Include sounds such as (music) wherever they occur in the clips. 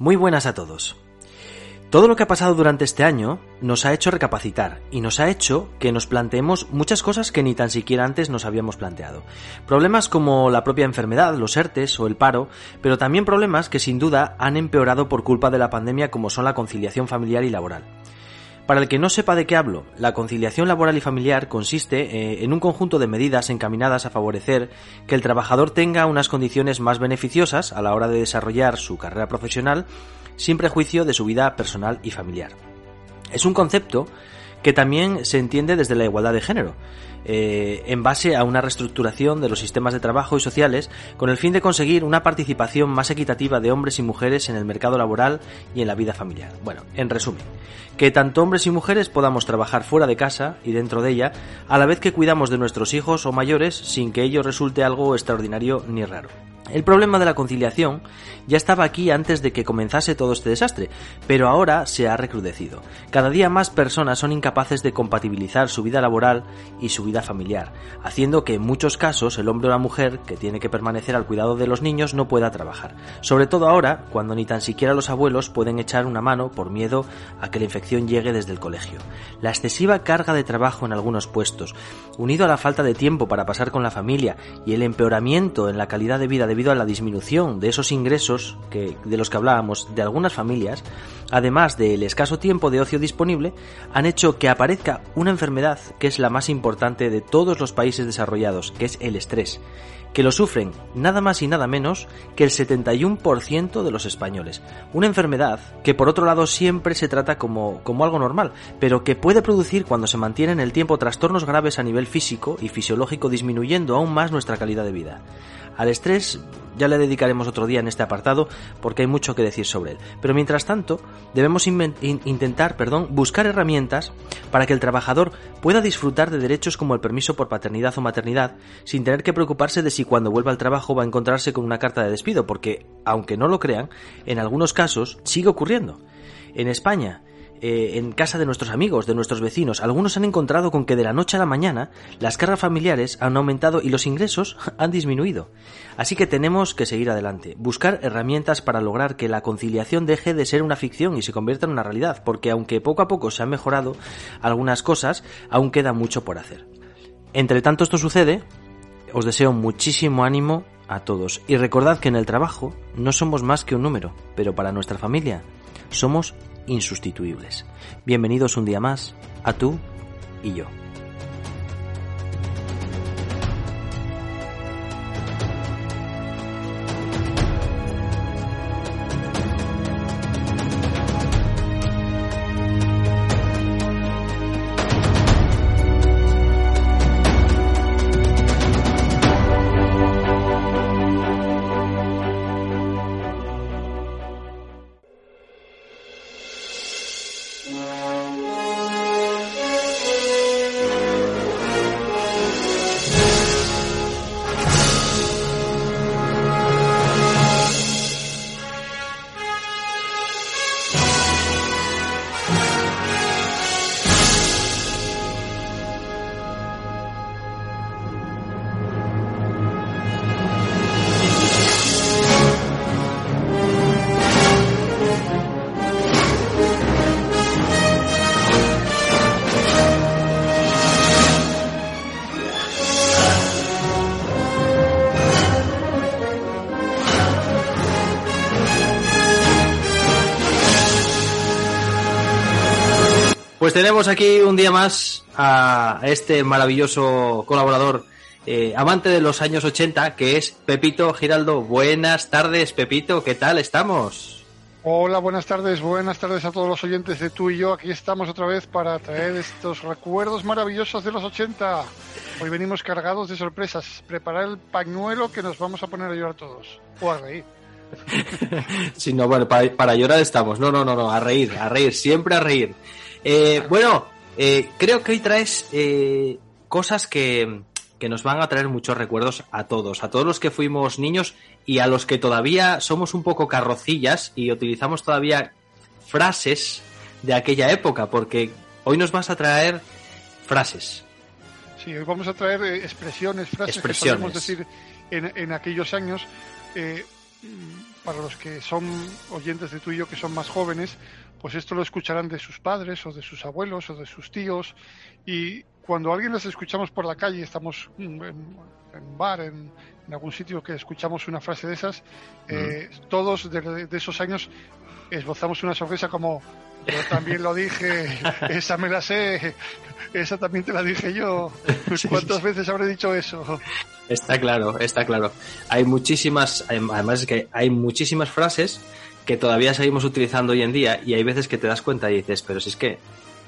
Muy buenas a todos. Todo lo que ha pasado durante este año nos ha hecho recapacitar y nos ha hecho que nos planteemos muchas cosas que ni tan siquiera antes nos habíamos planteado. Problemas como la propia enfermedad, los ERTES o el paro, pero también problemas que sin duda han empeorado por culpa de la pandemia como son la conciliación familiar y laboral. Para el que no sepa de qué hablo, la conciliación laboral y familiar consiste eh, en un conjunto de medidas encaminadas a favorecer que el trabajador tenga unas condiciones más beneficiosas a la hora de desarrollar su carrera profesional sin prejuicio de su vida personal y familiar. Es un concepto que también se entiende desde la igualdad de género, eh, en base a una reestructuración de los sistemas de trabajo y sociales con el fin de conseguir una participación más equitativa de hombres y mujeres en el mercado laboral y en la vida familiar. Bueno, en resumen, que tanto hombres y mujeres podamos trabajar fuera de casa y dentro de ella, a la vez que cuidamos de nuestros hijos o mayores sin que ello resulte algo extraordinario ni raro. El problema de la conciliación ya estaba aquí antes de que comenzase todo este desastre, pero ahora se ha recrudecido. Cada día más personas son incapaces de compatibilizar su vida laboral y su vida familiar, haciendo que en muchos casos el hombre o la mujer que tiene que permanecer al cuidado de los niños no pueda trabajar. Sobre todo ahora, cuando ni tan siquiera los abuelos pueden echar una mano por miedo a que la infección llegue desde el colegio. La excesiva carga de trabajo en algunos puestos, unido a la falta de tiempo para pasar con la familia y el empeoramiento en la calidad de vida de debido a la disminución de esos ingresos que, de los que hablábamos de algunas familias, además del escaso tiempo de ocio disponible, han hecho que aparezca una enfermedad que es la más importante de todos los países desarrollados, que es el estrés, que lo sufren nada más y nada menos que el 71% de los españoles. Una enfermedad que por otro lado siempre se trata como, como algo normal, pero que puede producir cuando se mantiene en el tiempo trastornos graves a nivel físico y fisiológico disminuyendo aún más nuestra calidad de vida. Al estrés ya le dedicaremos otro día en este apartado porque hay mucho que decir sobre él. Pero mientras tanto, debemos intentar perdón, buscar herramientas para que el trabajador pueda disfrutar de derechos como el permiso por paternidad o maternidad sin tener que preocuparse de si cuando vuelva al trabajo va a encontrarse con una carta de despido, porque, aunque no lo crean, en algunos casos sigue ocurriendo. En España, eh, en casa de nuestros amigos, de nuestros vecinos, algunos han encontrado con que de la noche a la mañana las cargas familiares han aumentado y los ingresos (laughs) han disminuido. Así que tenemos que seguir adelante, buscar herramientas para lograr que la conciliación deje de ser una ficción y se convierta en una realidad, porque aunque poco a poco se han mejorado algunas cosas, aún queda mucho por hacer. Entre tanto esto sucede, os deseo muchísimo ánimo a todos y recordad que en el trabajo no somos más que un número, pero para nuestra familia somos insustituibles. Bienvenidos un día más a tú y yo. Pues tenemos aquí un día más a este maravilloso colaborador, eh, amante de los años 80, que es Pepito Giraldo. Buenas tardes, Pepito, ¿qué tal estamos? Hola, buenas tardes, buenas tardes a todos los oyentes de tú y yo. Aquí estamos otra vez para traer estos recuerdos maravillosos de los 80. Hoy venimos cargados de sorpresas. Preparar el pañuelo que nos vamos a poner a llorar todos. O a reír. (laughs) sí, no, bueno, para, para llorar estamos. No, no, no, no, a reír, a reír, siempre a reír. Eh, bueno, eh, creo que hoy traes eh, cosas que, que, nos van a traer muchos recuerdos a todos, a todos los que fuimos niños y a los que todavía somos un poco carrocillas y utilizamos todavía frases de aquella época, porque hoy nos vas a traer frases. Sí, hoy vamos a traer expresiones, frases que podemos decir en, en aquellos años. mm, para los que son oyentes de tú y yo que son más jóvenes, pues esto lo escucharán de sus padres o de sus abuelos o de sus tíos y cuando alguien las escuchamos por la calle, estamos en, un bar, en, algún sitio que escuchamos una frase de esas, eh, todos de, esos años esbozamos una sorpresa como yo también lo dije, (laughs) esa me la sé, esa también te la dije yo. ¿Cuántas veces habré dicho eso? Está claro, está claro. Hay muchísimas, además es que hay muchísimas frases que todavía seguimos utilizando hoy en día y hay veces que te das cuenta y dices, pero si es que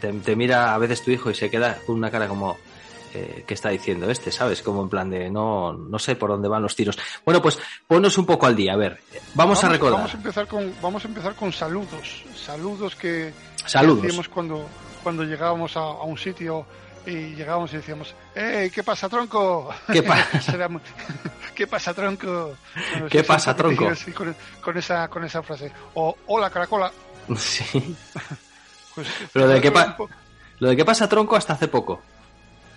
te, mira a veces tu hijo y se queda con una cara como, eh, ¿qué está diciendo este? ¿Sabes? Como en plan de, no, no sé por dónde van los tiros. Bueno, pues ponnos un poco al día, a ver, vamos, a recordar. Vamos a empezar con, vamos a empezar con saludos, saludos que saludos. cuando, cuando llegábamos a un sitio y llegábamos y decíamos, ¡Ey, qué pasa, tronco! ¿Qué pasa? (laughs) (laughs) ¿Qué pasa, tronco? ¿Qué pasa, tronco? Con, esa, con esa frase. O, hola, caracola. (laughs) Sí. (laughs) Pues, Pero de qué lo de qué pasa, tronco, hasta hace poco.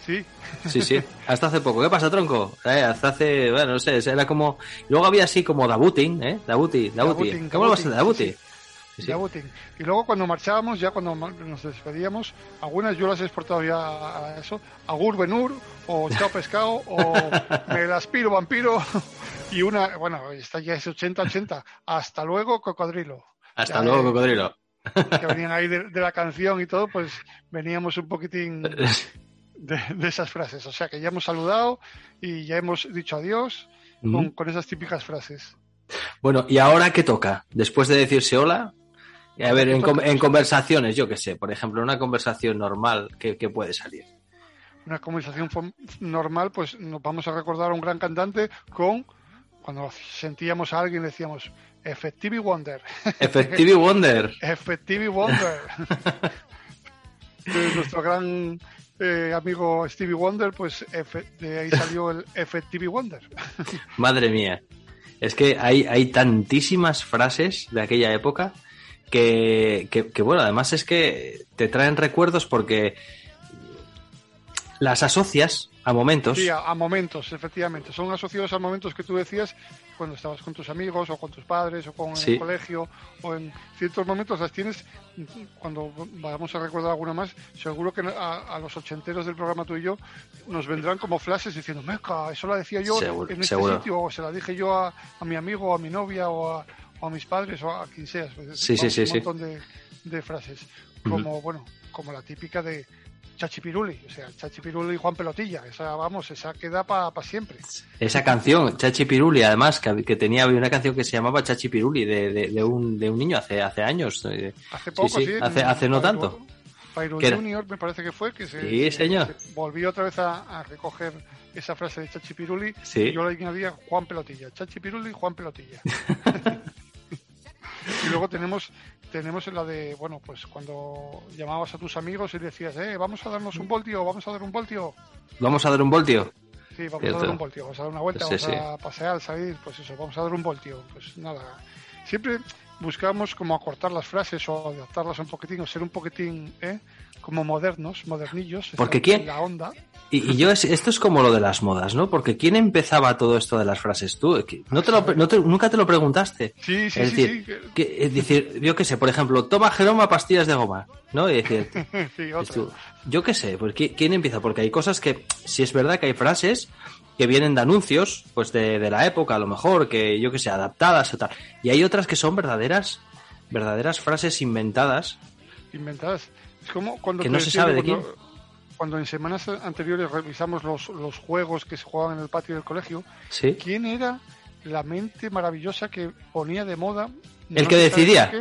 Sí. Sí, sí, (laughs) hasta hace poco. ¿Qué pasa, tronco? Eh, hasta hace, bueno, no sé, era como... Luego había así como Dabutin, ¿eh? Dabuti, Dabuti. ¿Cómo lo vas a Dabuti? Y luego cuando marchábamos, ya cuando nos despedíamos, algunas yo las he exportado ya a eso, Agur Benur, o Chao Pescado, o (laughs) Me las piro vampiro, y una, bueno, esta ya es 80-80, hasta luego cocodrilo. Hasta luego cocodrilo. Que venían ahí de, la canción y todo, pues veníamos un poquitín (laughs) de, esas frases. O sea que ya hemos saludado y ya hemos dicho adiós con, con esas típicas frases. Bueno, ¿y ahora qué toca? Después de decirse hola, a ver, en, conversaciones, yo qué sé, por ejemplo, una conversación normal, ¿qué, puede salir? Una conversación normal, pues nos vamos a recordar a un gran cantante con, cuando sentíamos a alguien, decíamos, Effectivity Wonder. (laughs) Effectivity Wonder. Effectivity Wonder. (laughs) nuestro gran eh, amigo Stevie Wonder, pues de ahí salió el (laughs) Effectivity Wonder. Madre mía. Es que hay, hay tantísimas frases de aquella época que, que, bueno, además es que te traen recuerdos porque las asocias a momentos. Sí, a, momentos, efectivamente. Son asociados a momentos que tú decías cuando estabas con tus amigos o con tus padres o con el colegio o en ciertos momentos las tienes. Cuando vamos a recordar alguna más, seguro que a, los ochenteros del programa tú y yo nos vendrán como flashes diciendo, meca, eso la decía yo en este sitio o se la dije yo a, a mi amigo o a mi novia o a a mis padres o a quien sea. Sí, sí, sí, un montón de, frases. Como, bueno, como la típica de Chachipiruli, o sea, Chachipiruli y Juan Pelotilla, esa, vamos, esa queda para siempre. Esa canción, Chachipiruli, además, que, que, tenía una canción que se llamaba Chachipiruli, de, de, un, de un niño hace, hace años. Eh, hace poco, sí, hace, hace no tanto. Pyro Junior me parece que fue, que se, señor. volvió otra vez a, recoger esa frase de Chachipiruli y yo le añadía Juan Pelotilla, Chachipiruli y Juan Pelotilla. (laughs) Y luego tenemos tenemos la de, bueno, pues cuando llamabas a tus amigos y decías, eh, vamos a darnos un voltio, vamos a dar un voltio. Vamos a dar un voltio. Sí, vamos a dar un voltio, vamos a dar una vuelta, vamos a pasear, salir, pues eso, vamos a dar un voltio. Pues nada, siempre buscamos como acortar las frases o adaptarlas un poquitín o ser un poquitín, ¿eh? Como modernos, modernillos. Porque quién... La onda. Y, yo, esto es como lo de las modas, ¿no? Porque ¿quién empezaba todo esto de las frases? Tú, no te lo, nunca te lo preguntaste. Sí, sí, es decir, Que, es decir, yo qué sé, por ejemplo, toma Jeroma pastillas de goma, ¿no? Y decir, (laughs) sí, yo qué sé, porque ¿quién empieza? Porque hay cosas que, si es verdad que hay frases que vienen de anuncios, pues de, de la época a lo mejor, que yo qué sé, adaptadas o tal. Y hay otras que son verdaderas, verdaderas frases inventadas. Inventadas. Es como cuando que no se sabe de quién cuando en semanas anteriores revisamos los, los juegos que se jugaban en el patio del colegio, ¿quién era la mente maravillosa que ponía de moda? el que decidía.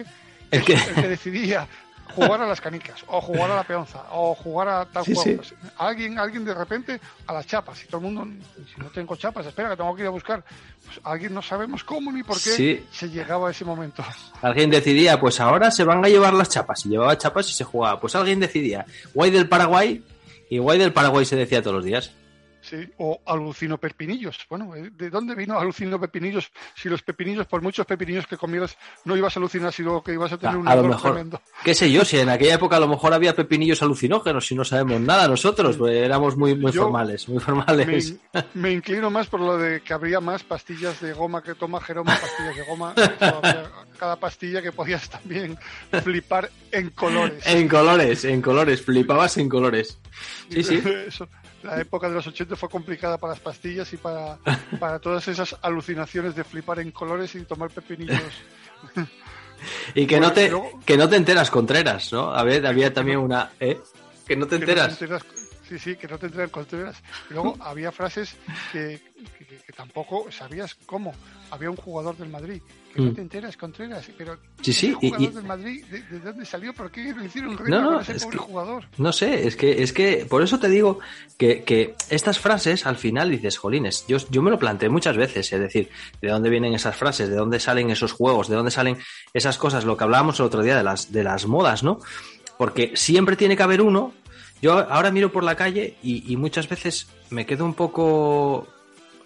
el, que... decidía jugar a las canicas, o jugar a la peonza, o jugar a tal juego. Pues, alguien, alguien de repente a las chapas, y todo el mundo, si no tengo chapas, espera que tengo que ir a buscar. Pues alguien no sabemos cómo ni por qué se llegaba a ese momento. Alguien decidía, pues ahora se van a llevar las chapas, y llevaba chapas y se jugaba. Pues alguien decidía, guay del Paraguay y guay del Paraguay se decía todos los días. Sí, o alucino pepinillos. Bueno, eh, ¿de dónde vino alucino pepinillos? Si los pepinillos, por muchos pepinillos que comieras, no ibas a alucinar, sino que ibas a tener un a lo mejor, tremendo. qué sé yo, si en aquella época a lo mejor había pepinillos alucinógenos y no sabemos nada nosotros, pues éramos muy, muy Yo formales, muy Me, formales. me inclino más por lo de que habría más pastillas de goma que toma Jeroma, pastillas de goma. (laughs) Cada pastilla que podías también flipar en colores. En colores, en colores, flipabas en colores. Sí, sí. (laughs) Eso, la época de los 80 fue complicada para las pastillas y para, (laughs) para todas esas alucinaciones de flipar en colores y tomar pepinillos. (laughs) Y (laughs) que no te, que no te enteras Contreras, ¿no? A ver, había también una, ¿eh? Que no te que no enteras. enteras- sí, sí, que no te enteras Contreras. Luego (laughs) había frases que, que- tampoco sabías cómo. Había un jugador del Madrid que Mm. no te enteras Contreras, pero Sí, sí, jugador y- del Madrid, ¿de, de dónde salió? ¿Por qué lo hicieron No, no, ese es pobre que- jugador? No sé, es que, es que por eso te digo que, que estas frases al final dices, jolines, yo, yo me lo planteé muchas veces, es decir, de dónde vienen esas frases, de dónde salen esos juegos, de dónde salen esas cosas, lo que hablábamos el otro día de las, de las modas, ¿no? Porque siempre tiene que haber uno. Yo ahora miro por la calle y, y muchas veces me quedo un poco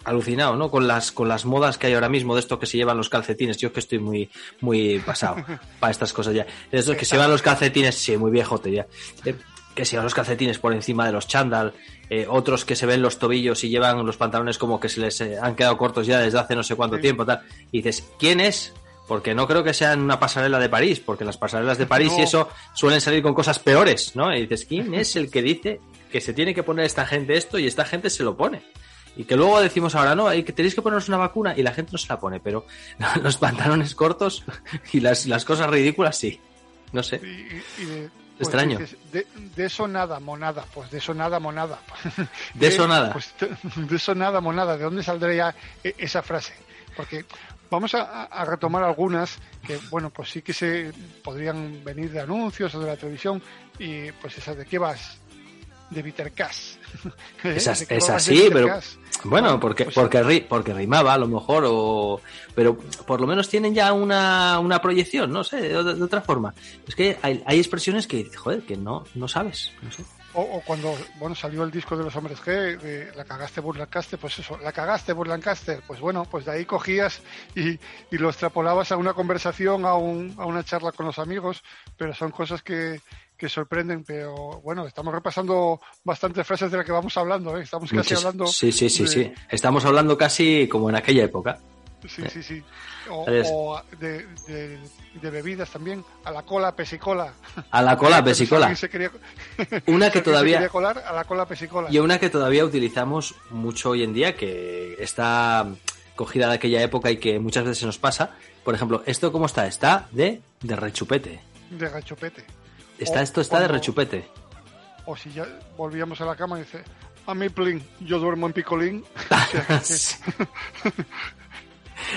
alucinado, ¿no? Con las, con las modas que hay ahora mismo de esto que se llevan los calcetines. Yo es que estoy muy, muy pasado (laughs) para estas cosas ya. De estos que se llevan los calcetines, sí, muy viejote ya. Eh, que se llevan los calcetines por encima de los chándal, eh, otros que se ven los tobillos y llevan los pantalones como que se les eh, han quedado cortos ya desde hace no sé cuánto Sí. tiempo, tal. Y dices, ¿quién es? Porque no creo que sea en una pasarela de París, porque las pasarelas de París y eso suelen salir con cosas peores, ¿no? Y dices, ¿quién es el que dice que se tiene que poner esta gente esto y esta gente se lo pone? Y que luego decimos ahora, no, hay que tenéis que poneros una vacuna y la gente no se la pone, pero (laughs) los pantalones cortos y las, las cosas ridículas sí. No sé. Y, y- y de- Extraño. dices, de, de eso nada, monada. Pues de eso nada, monada. De eso (laughs) nada. Pues de, (laughs) de eso nada, monada. ¿De dónde saldría e- esa frase? Porque vamos a, a retomar algunas que, bueno, pues sí que se podrían venir de anuncios o de la televisión. Y pues esas de qué vas. De Vitercas. (laughs) Esas- ¿De qué esas vas de sí, pero-? Bueno, porque, pues- porque, ri- porque rimaba a lo mejor, o, pero por lo menos tienen ya una, una proyección, no sé, de, de otra forma. Es que hay, hay expresiones que, joder, que no, no sabes. No sé. O, o cuando bueno salió el disco de los hombres G, de la cagaste Burlancaster, pues eso, la cagaste Burlancaster, pues bueno, pues de ahí cogías y, y lo extrapolabas a una conversación, a, un, a una charla con los amigos, pero son cosas que, que sorprenden, pero bueno, estamos repasando bastantes frases de las que vamos hablando, ¿eh? estamos casi hablando... sí, sí, sí, de- sí. Estamos hablando casi como en aquella época. Sí, sí, sí. O, o de, de- de bebidas también, a la cola, pesicola. A la cola, (laughs) pesicola. se quería- (laughs) Una que alguien se todavía, quería colar, a la cola, pesicola. y una que todavía utilizamos mucho hoy en día, que está cogida de aquella época y que muchas veces nos pasa. Por ejemplo, ¿esto cómo está? Está de, de rechupete. De gachopete. Está, O esto está de rechupete. o si ya volvíamos a la cama y dice, a mi plin, yo duermo en picolín. O (laughs) sea, que-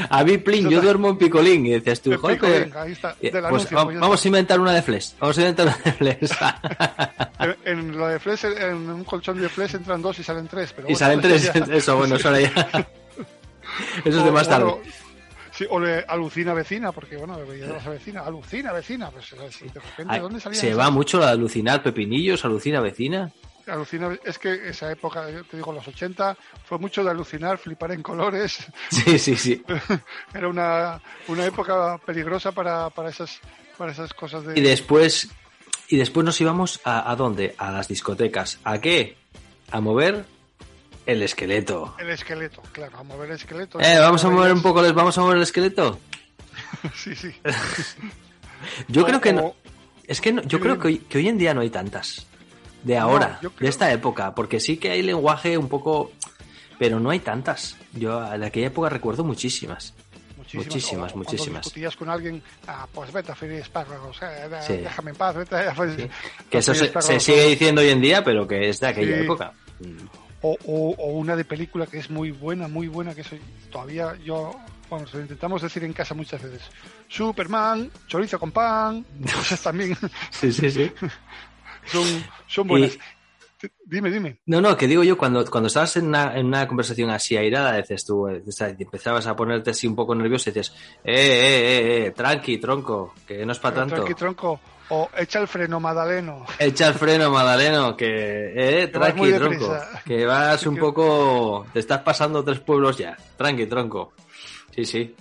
A mí, plin, yo duermo en picolín. Y decías tú, joder, picolín, pero- ahí está, Eh, del pues anuncio, va- pues ya vamos a inventar una de Flesh. Vamos (laughs) a inventar una de Flesh. En, en lo de Flesh, en un colchón de Flesh entran dos y salen tres. Pero y salen (laughs) tres. ya- Eso, bueno, eso ahora ya. (laughs) Eso es de más tarde. bueno, sí, o le alucina vecina, porque bueno, veía de la vecina, alucina vecina, pues de repente, ¿dónde salían se va mucho la alucinar pepinillos, alucina vecina. Es que esa época, te digo, los 80, fue mucho de alucinar, flipar en colores. (laughs) Sí, sí, sí. (laughs) Era una, una época peligrosa para, para, esas, para esas cosas de... Y después, y después nos íbamos a, ¿a dónde? A las discotecas. ¿A qué? A mover el esqueleto. El esqueleto, claro, a mover el esqueleto. Eh, vamos a mover un poco, les vamos a mover el esqueleto. (laughs) Sí, sí. Yo O- creo que no, es que no- yo creo que hoy, que hoy en día no hay tantas. De ahora, de esta época, porque sí que hay lenguaje un poco, pero no hay tantas. Yo de aquella época recuerdo muchísimas. Muchísimas, Muchísimas, o- muchísimas. discutías con alguien, ah, pues vete a freír espárragos, eh, da- Sí. déjame en paz, vete a freír- Sí. a Que eso se, sigue diciendo hoy en día, pero que es de aquella Sí. época. O, o- o una de película que es muy buena, muy buena, que eso todavía yo, bueno, se lo intentamos decir en casa muchas veces. Superman, chorizo con pan, (laughs) esas también Sí, sí, sí. (laughs) son, son buenas. Y- Dime, dime. No, no, que digo yo, cuando, cuando estabas en una, en una conversación así airada, dices tú, eh, empezabas a ponerte así un poco nervioso y dices, eh, eh, eh, eh, tranqui, tronco, que no es para tanto. Tranqui, tronco. O echa el freno, Madaleno. Echa el freno, Madaleno, que eh, tranqui, tronco. Que vas (laughs) un poco. Te estás pasando tres pueblos ya. Tranqui, tronco. Sí, sí.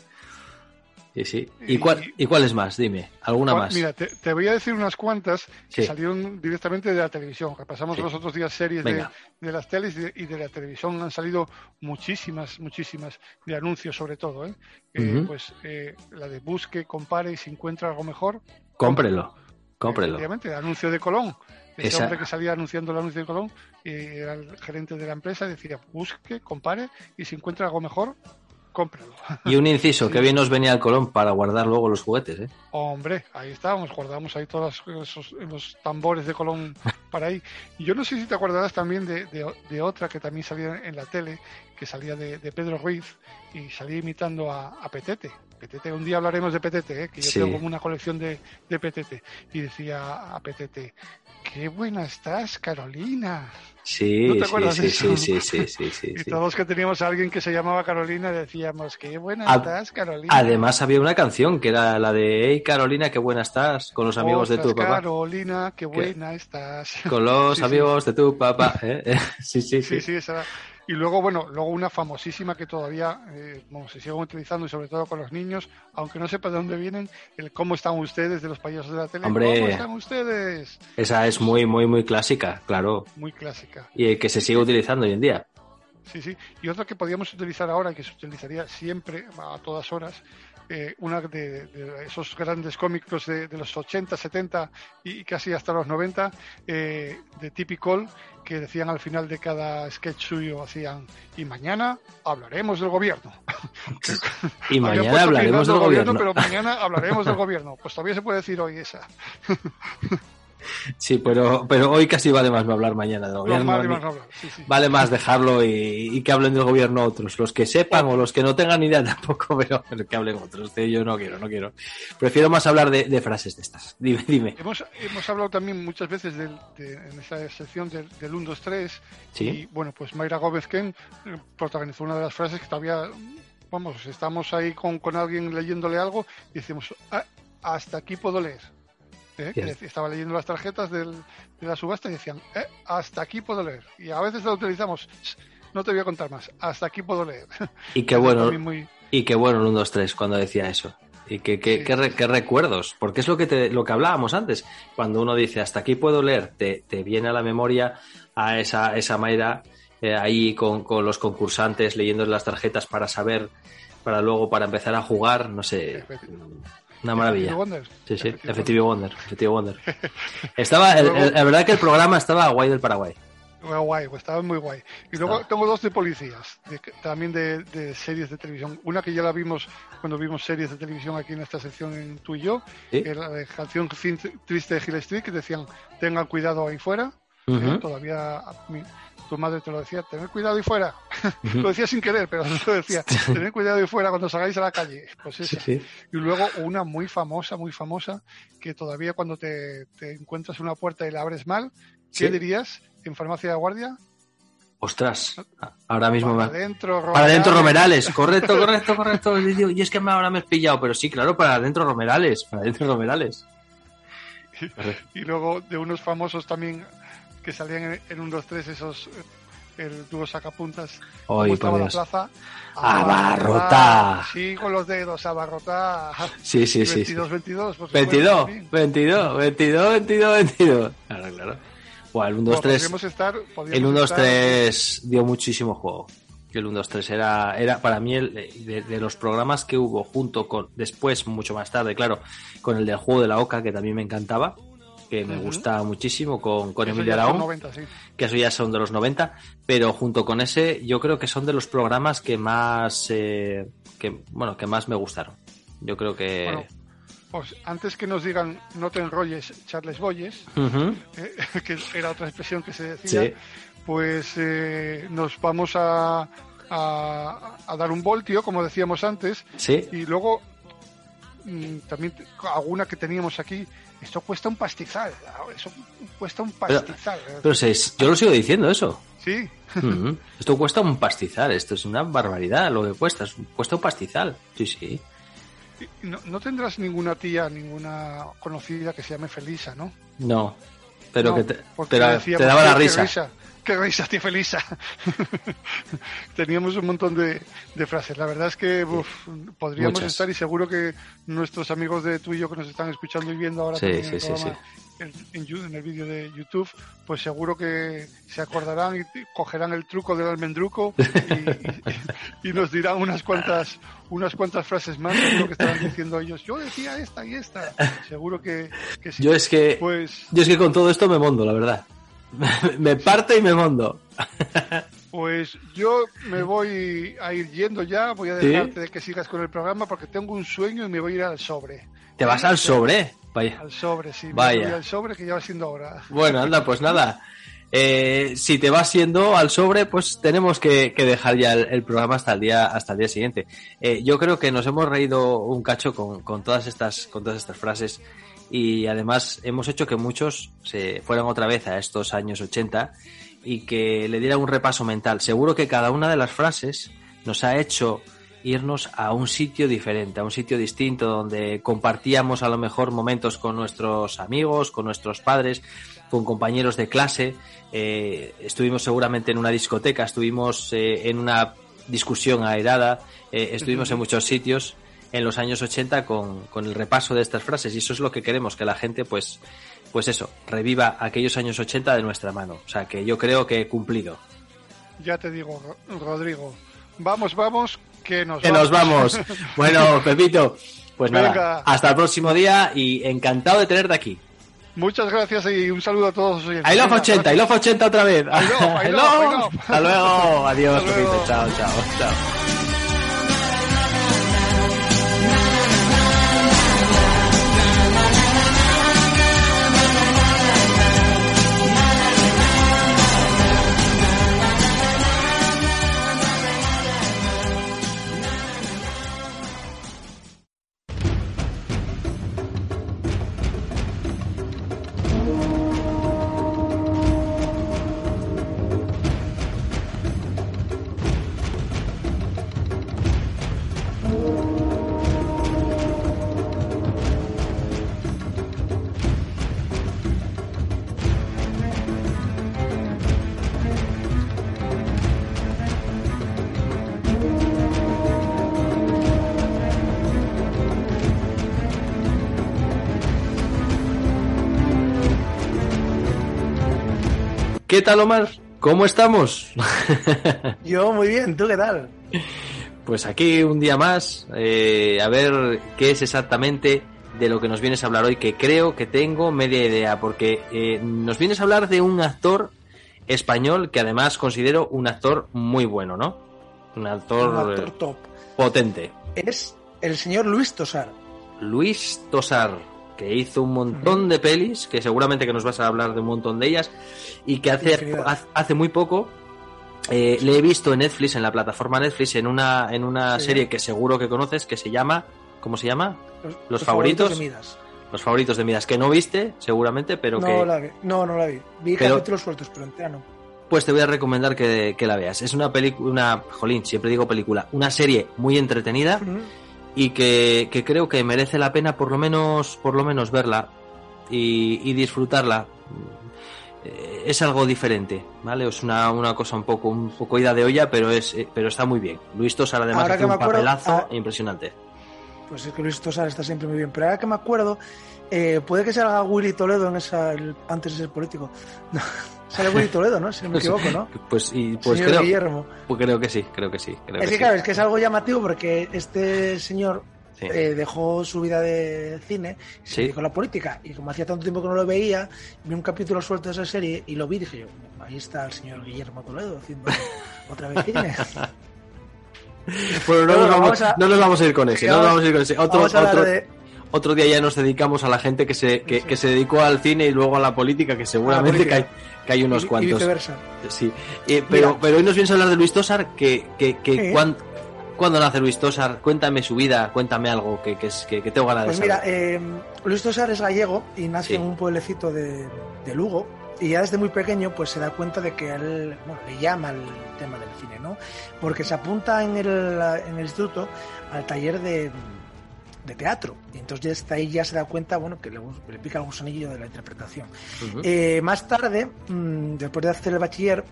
Sí, sí. ¿Y, cuál, ¿Y cuáles más? Dime, ¿alguna más? Mira, te, voy a decir unas cuantas que salieron directamente de la televisión. Repasamos los otros días series de, las teles y de, la televisión. Han salido muchísimas, muchísimas de anuncios, sobre todo. ¿eh? eh pues eh, la de busque, compare y si encuentra algo mejor. Cómprelo, cómprelo. Efectivamente, el anuncio de Colón. Ese hombre que salía anunciando el anuncio de Colón era el gerente de la empresa, decía busque, compare y si encuentra algo mejor, cómpralo. (laughs) Y un inciso, que bien nos venía el Colón para guardar luego los juguetes, ¿eh? Hombre, ahí estábamos, guardamos ahí todos esos, los tambores de Colón para ahí. Y yo no sé si te acordarás también de, de, otra que también salía en la tele, que salía de, Pedro Ruiz y salía imitando a, a Petete. Petete, un día hablaremos de Petete, ¿eh? que yo tengo como una colección de, de Petete. Y decía a Petete, qué buena estás, Carolina. Sí, ¿No te acuerdas sí, sí, sí, sí, (laughs) sí, sí, Y todos que teníamos a alguien que se llamaba Carolina decíamos, qué buena estás, Carolina. Además había una canción que era la de, hey Carolina, qué buena estás, con los amigos de tu papá. Carolina, qué buena estás. (laughs) Con los amigos de tu papá. ¿eh? (laughs) Sí, sí, sí. Sí, esa y luego, bueno, luego una famosísima que todavía eh, se sigue utilizando y sobre todo con los niños, aunque no sepa de dónde vienen, el cómo están ustedes de los payasos de la tele. Hombre, ¿Cómo están ustedes? Esa es muy, muy, muy clásica, claro. Muy clásica. Y que se sigue utilizando hoy en día. Sí, sí. Y otra que podríamos utilizar ahora y que se utilizaría siempre, a todas horas, eh, una de, esos grandes cómicos de, los 80, 70 y casi hasta los 90, eh, de Typical, que decían al final de cada sketch suyo, hacían, y mañana hablaremos del gobierno. y (laughs) mañana hablaremos del gobierno. Pero mañana hablaremos del (laughs) gobierno. Pues todavía se puede decir hoy esa. (laughs) Sí, pero, pero hoy casi vale más no hablar mañana del gobierno. Vale, más, dejarlo y, que hablen del gobierno otros. Los que sepan o los que no tengan idea (laughs) tampoco, pero, que hablen otros. Yo no quiero, no quiero. Prefiero más hablar de, frases de estas. Dime, dime. Hemos, hemos hablado también muchas veces de, en esta sección del, 1, 2, 3. Y bueno, pues Mayra Gómez Ken eh, protagonizó una de las frases que todavía, vamos, estamos ahí con, con alguien leyéndole algo y decimos, ah, hasta aquí puedo leer. ¿Eh? estaba leyendo las tarjetas del, de la subasta y decían, eh, hasta aquí puedo leer. Y a veces lo utilizamos, no te voy a contar más, hasta aquí puedo leer. (laughs) Y qué bueno, y qué bueno el 1, 2, 3 cuando decía eso. Y qué, qué, qué, recuerdos, porque es lo que, te, lo que hablábamos antes. Cuando uno dice hasta aquí puedo leer, te, te viene a la memoria a esa, esa Mayra eh, ahí con, con, los concursantes leyendo las tarjetas para saber, para luego, para empezar a jugar, no sé. Una maravilla. Sí, sí, Efectivo Wonder. Efectivo Wonder. (laughs) Estaba, la verdad que el programa estaba guay del Paraguay. Guay, pues estaba muy guay. Y luego tengo dos de policías, también de, series de televisión. Una que ya la vimos cuando vimos series de televisión aquí en esta sección en tú y yo, la de canción triste de Hill Street, que decían, tengan cuidado ahí fuera. ¿eh? Todavía tu madre te lo decía, tener cuidado ahí fuera. (laughs) lo decía sin querer, pero lo decía, tener cuidado ahí fuera cuando salgáis a la calle. Pues eso. Y luego una muy famosa, muy famosa, que todavía cuando te, encuentras una puerta y la abres mal, ¿qué dirías en farmacia de guardia? Ostras, ahora mismo para adentro, Para adentro Romerales, (laughs) correcto, correcto, correcto. Y es que ahora me he pillado, pero sí, claro, para adentro Romerales, para adentro Romerales. (laughs) Y luego de unos famosos también que salían en, un 2-3 esos el dúo sacapuntas Hoy, estaba la plaza abarrotada sí con los dedos abarrotada sí sí sí 22 22 por 22 22 22 22 22 claro claro. Bueno, el 1 2 3 el 1 2 3 dio muchísimo juego. El 1 2 3 era era para mí el, de, de, los programas que hubo junto con después mucho más tarde claro con el del juego de la oca que también me encantaba que me gusta muchísimo con, con Emilio Aragón, que eso ya son de los 90, pero junto con ese yo creo que son de los programas que más, eh, que, bueno, que más me gustaron. Yo creo que... pues antes que nos digan no te enrolles Charles Boyes, eh, (laughs) que era otra expresión que se decía, pues eh, nos vamos a, a, a, dar un voltio, como decíamos antes, y luego mm, también alguna que teníamos aquí esto cuesta un pastizal, eso cuesta un pastizal. Pero, yo lo sigo diciendo eso. Sí. Esto cuesta un pastizal, esto es una barbaridad lo que cuesta, cuesta un pastizal. Sí, sí. No, no tendrás ninguna tía, ninguna conocida que se llame Felisa, ¿no? No, pero No, que te, pero te daba la "Qué risa. Qué risa, tío Felisa. (laughs) Teníamos un montón de, de frases. La verdad es que uf, podríamos Muchas. estar y seguro que nuestros amigos de tú y yo que nos están escuchando y viendo ahora Sí, en el sí, programa, En, en Yu- en el vídeo de YouTube, pues seguro que se acordarán y cogerán el truco del almendruco y, y- (laughs) y nos dirán unas cuantas unas cuantas frases más. Seguro que estarán diciendo ellos, yo decía esta y esta. Seguro que, que sí. Yo es que Pues yo es que con todo esto me mondo, la verdad. (laughs) me parte y me mondo. Pues yo me voy a ir yendo ya, voy a ¿Sí? dejarte de que sigas con el programa porque tengo un sueño y me voy a ir al sobre. Te vas al sobre. Vaya. Al sobre, sí, me Vaya. voy al sobre que ya va siendo hora. Bueno, anda, pues nada. Eh, si te vas siendo al sobre, pues tenemos que, que dejar ya el, el programa hasta el día hasta el día siguiente. Eh, yo creo que nos hemos reído un cacho con, con todas estas con todas estas frases y además hemos hecho que muchos se fueran otra vez a estos años 80 y que le dieran un repaso mental. Seguro que cada una de las frases nos ha hecho irnos a un sitio diferente, a un sitio distinto donde compartíamos a lo mejor momentos con nuestros amigos, con nuestros padres, con compañeros de clase, eh, estuvimos seguramente en una discoteca, estuvimos eh, en una discusión airada, eh, estuvimos en muchos sitios en los años 80 con, con el repaso de estas frases y eso es lo que queremos, que la gente pues, pues eso, reviva aquellos años 80 de nuestra mano. O sea que yo creo que he cumplido. Ya te digo, Ro- Rodrigo. Vamos, vamos, que nos Que vamos. nos vamos. (laughs) Bueno, Pepito, pues nada, Venga. hasta el próximo día y encantado de tenerte aquí. Muchas gracias y un saludo a todos. I love Venga, 80, I love 80 otra vez. love, I love, love. I (laughs) love. Hasta luego, adiós, Hasta luego. Pepito, chao, chao, chao. ¿Qué tal, Omar? ¿Cómo estamos? (laughs) Yo muy bien, ¿tú qué tal? Pues aquí un día más, eh, a ver qué es exactamente de lo que nos vienes a hablar hoy, que creo que tengo media idea, porque eh, nos vienes a hablar de un actor español que además considero un actor muy bueno, ¿no? Un actor, Un actor top. potente. Es el señor Luis Tosar. Luis Tosar, que hizo un montón de pelis, que seguramente que nos vas a hablar de un montón de ellas, y que hace, hace muy poco eh, le he visto en Netflix, en la plataforma Netflix, en una, en una Sí. serie que seguro que conoces, que se llama, ¿cómo se llama? Los, ¿Los favoritos? de Midas. Los favoritos de Midas, que no viste, seguramente, pero no, que la vi. no, no la vi. Vi Pero- capítulos sueltos, pero entera no. pues te voy a recomendar que, que la veas. Es una película, una, jolín, siempre digo película, una serie muy entretenida. Y que, que creo que merece la pena por lo menos, por lo menos verla y, y disfrutarla. Eh, Es algo diferente, ¿vale? Es una, una cosa un poco, un poco ida de olla, pero es, eh, pero está muy bien. Luis Tosar además hace un acuerdo, papelazo ah, impresionante. Pues es que Luis Tosar está siempre muy bien. Pero ahora que me acuerdo, eh, puede que salga Willy Toledo en esa, el- antes de ser político. (laughs) No, sale Willy Toledo, ¿no? Si no me equivoco, ¿no? Pues, y, pues señor creo, Guillermo. pues creo que sí, creo que sí. Creo Es que claro, es que es algo llamativo porque este señor Sí. eh, dejó su vida de cine y se Sí. dedicó a la política. Y como hacía tanto tiempo que no lo veía, vi un capítulo suelto de esa serie y lo vi y dije yo, ahí está el señor Guillermo Toledo haciendo (laughs) otra vez cine. Bueno, no, nos vamos, vamos a- no nos vamos a ir con ese, no nos vamos a ir con ese. Otro, Vamos a hablar otro, de- otro día ya nos dedicamos a la gente que se, que, Sí. que se dedicó al cine y luego a la política, que seguramente que hay, política. que hay unos y- y cuantos. viceversa. Sí. Eh, pero, Mira. pero hoy nos vienes a hablar de Luis Tosar, que, que, que cuán- ¿cuándo nace Luis Tosar? Cuéntame su vida, cuéntame algo que, que, es- que, tengo ganas Pues de mira, saber. eh, Luis Tosar es gallego y nace Sí. en un pueblecito de, de Lugo y ya desde muy pequeño pues se da cuenta de que él bueno, le llama el tema del cine, ¿no? Porque se apunta en el, en el instituto al taller de, de teatro. Y entonces ya está ahí ya se da cuenta, bueno, que le, le pica el gusanillo de la interpretación. Eh, más tarde, mm, después de hacer el bachiller,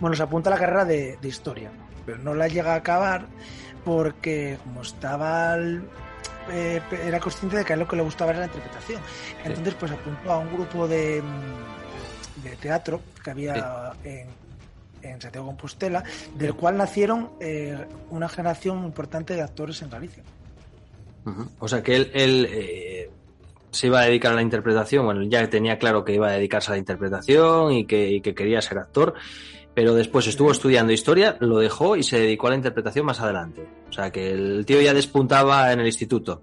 bueno, se apunta a la carrera de, de historia, pero no la llega a acabar porque como estaba eh, era consciente de que a él lo que le gustaba era la interpretación. Entonces, pues apuntó a un grupo de, mm, de teatro que había en, en Santiago Compostela, del cual nacieron eh, una generación importante de actores en Galicia. O sea que él, él, eh, se iba a dedicar a la interpretación, bueno, ya tenía claro que iba a dedicarse a la interpretación y que, y que quería ser actor, pero después estuvo estudiando historia, lo dejó y se dedicó a la interpretación más adelante. O sea que el tío ya despuntaba en el instituto.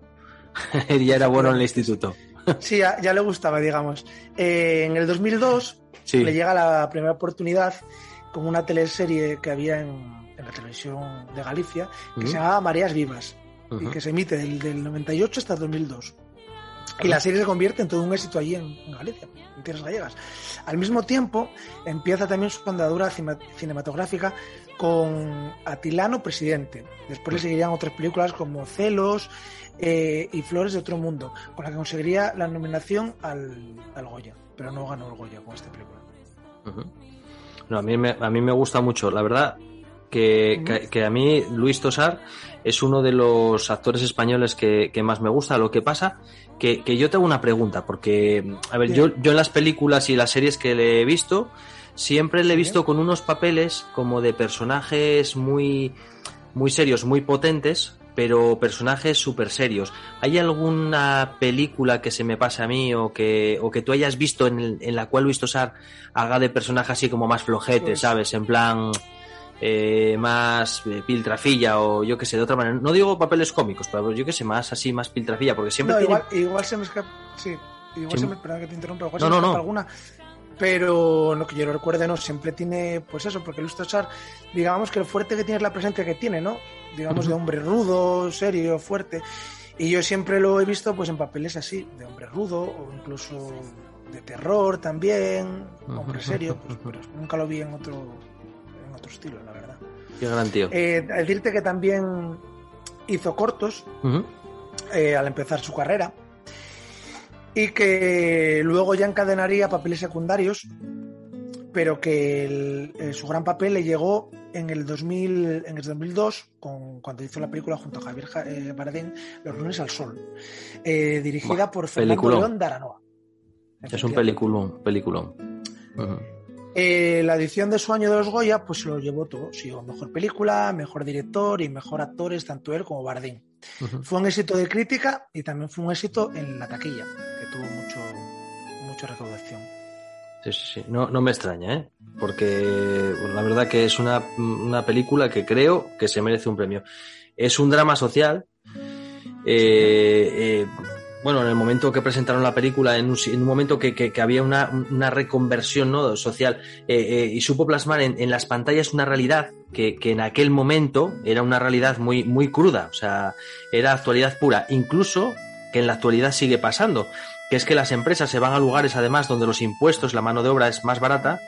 (laughs) ya era bueno en el instituto. Sí, ya, ya le gustaba, digamos. Eh, en el 2002 Sí. le llega la primera oportunidad con una teleserie que había en, en la televisión de Galicia que se llamaba Mareas Vivas y Ujú. que se emite del, del 98 hasta el 2002. Y la serie se convierte en todo un éxito allí en, en Galicia, en tierras gallegas. Al mismo tiempo, empieza también su andadura cinematográfica con Atilano Presidente. Después le seguirían otras películas como Celos eh, y Flores de Otro Mundo, con la que conseguiría la nominación al, al Goya, pero no ganó el Goya con esta película. No, a mí me, a mí me gusta mucho, la verdad que, que, que a mí Luis Tosar es uno de los actores españoles que, que más me gusta. Lo que pasa que, que yo tengo una pregunta, porque, a ver, yo, yo en las películas y las series que le he visto, siempre le he visto con unos papeles como de personajes muy, muy serios, muy potentes, pero personajes súper serios. ¿Hay alguna película que se me pase a mí o que, o que tú hayas visto en, el- en la cual Luis Tosar haga de personaje así como más flojete, Pues- ¿sabes? En plan eh, más eh, piltrafilla o yo que sé, de otra manera. No digo papeles cómicos, pero yo que sé, más así, más piltrafilla, porque siempre No, tiene... igual, igual se me escapa. Sí, igual Sí. se me. Perdón que te interrumpa, igual No, se me no, escapa no. alguna. Pero no que yo lo recuerde, no, siempre tiene, pues eso, porque Luis Tosar, digamos que el fuerte que tiene es la presencia que tiene, ¿no? Digamos, de hombre rudo, serio, fuerte. Y yo siempre lo he visto, pues en papeles así, de hombre rudo, o incluso de terror también, hombre serio, pues, (laughs) pero nunca lo vi en otro, otro estilo, la verdad. Qué gran tío. Eh, decirte que también hizo cortos, eh, al empezar su carrera y que luego ya encadenaría papeles secundarios pero que el- eh, su gran papel le llegó en el 2000 en el 2002 con, cuando hizo la película junto a Javier Ja- eh, Bardem Los lunes al sol dirigida por Fernando. León de Aranoa Es un peliculón, peliculón. Eh, la edición de su año de los Goya, pues se lo llevó todo. Sí, mejor película, mejor director y mejor actores, tanto él como. Ujú. Fue un éxito de crítica y también fue un éxito en la taquilla, que tuvo mucho, mucha recaudación. Sí, sí, sí. No, no me extraña, ¿eh? Porque bueno, la verdad que es una, una película que creo que se merece un premio. Es un drama social. eh, eh, bueno, en el momento que presentaron la película, en un, en un momento que, que- había una, reconversión ¿no? social eh, eh, y supo plasmar en, en las pantallas una realidad que, que en aquel momento era una realidad muy, muy cruda, o sea, era actualidad pura, incluso que en la actualidad sigue pasando que es que las empresas se van a lugares además donde los impuestos, la mano de obra es más barata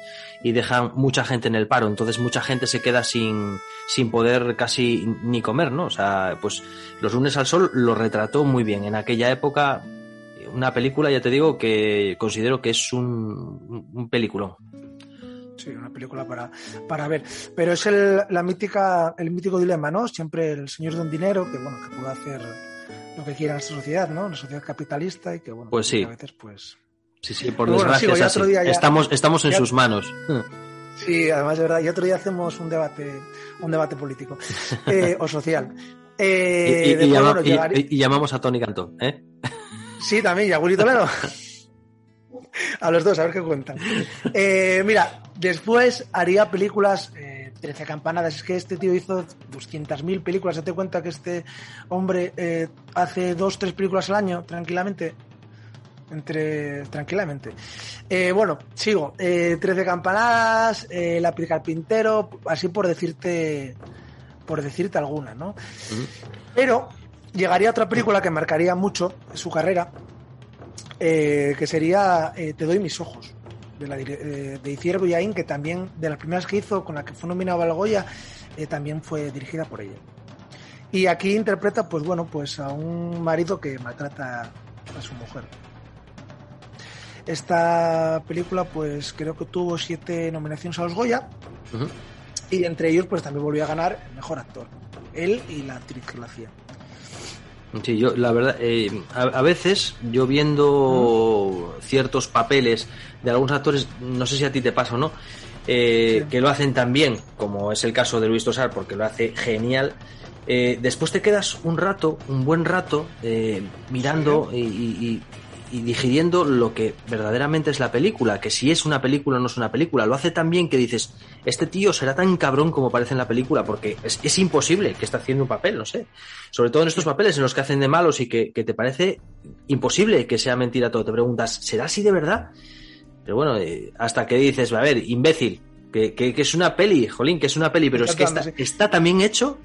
y dejan mucha gente en el paro. Entonces mucha gente se queda sin, sin poder casi ni comer, ¿no? O sea, pues Los lunes al sol lo retrató muy bien. En aquella época, una película, ya te digo, que considero que es un, un peliculón. Sí, una película para, para ver. Pero es el, la mítica, el mítico dilema, ¿no? Siempre el señor don dinero, que bueno, que puede hacer lo que quiera en esta sociedad, ¿no? Una sociedad capitalista y que bueno, Pues sí. a veces pues Sí, sí, por bueno, desgracia sigo, es así. ya- Estamos, estamos en ya- sus manos. Sí, además de verdad. Y otro día hacemos un debate, un debate político (laughs) eh, o social. Y, Eh, y- y después, llama- bueno, y- llegar- y- y llamamos a Tony Cantó, ¿eh? Sí, también, y a Willy Toledo. (laughs) a los dos, a ver qué cuentan. Eh, mira, después haría películas, eh, 13 campanadas. Es que este tío hizo 200.000 películas. Date cuenta que este hombre eh, hace dos, tres películas al año, tranquilamente. Entre, tranquilamente. Eh, bueno, sigo. Eh, 13 campanadas, eh, La pica carpintero, así por decirte, por decirte alguna, ¿no? Pero llegaría otra película que marcaría mucho su carrera, eh, que sería Te doy mis ojos, de, la, de Boyain, que también, de las primeras que hizo, con la que fue nominado al Goya, eh, también fue dirigida por ella. Y aquí interpreta, pues bueno, pues a un marido que maltrata a su mujer. Esta película, pues creo que tuvo siete nominaciones a los Goya. Y entre ellos, pues también volvió a ganar el mejor actor. Él y la actriz que lo hacía. Sí, yo, la verdad, eh, a, a veces yo viendo ciertos papeles de algunos actores, no sé si a ti te pasa o no, eh, Sí. que lo hacen tan bien, como es el caso de Luis Tosar, porque lo hace genial. eh, después te quedas un rato, un buen rato, eh, mirando y, y- y digiriendo lo que verdaderamente es la película, que si es una película o no es una película, lo hace tan bien que dices, este tío será tan cabrón como parece en la película, porque es, es imposible que esté haciendo un papel, no sé. Sobre todo en estos papeles en los que hacen de malos y que, que te parece imposible que sea mentira todo. Te preguntas, ¿será así de verdad? Pero bueno, eh, hasta que dices, a ver, imbécil, que, que- que es una peli, jolín, que es una peli, pero es que está, está tan bien hecho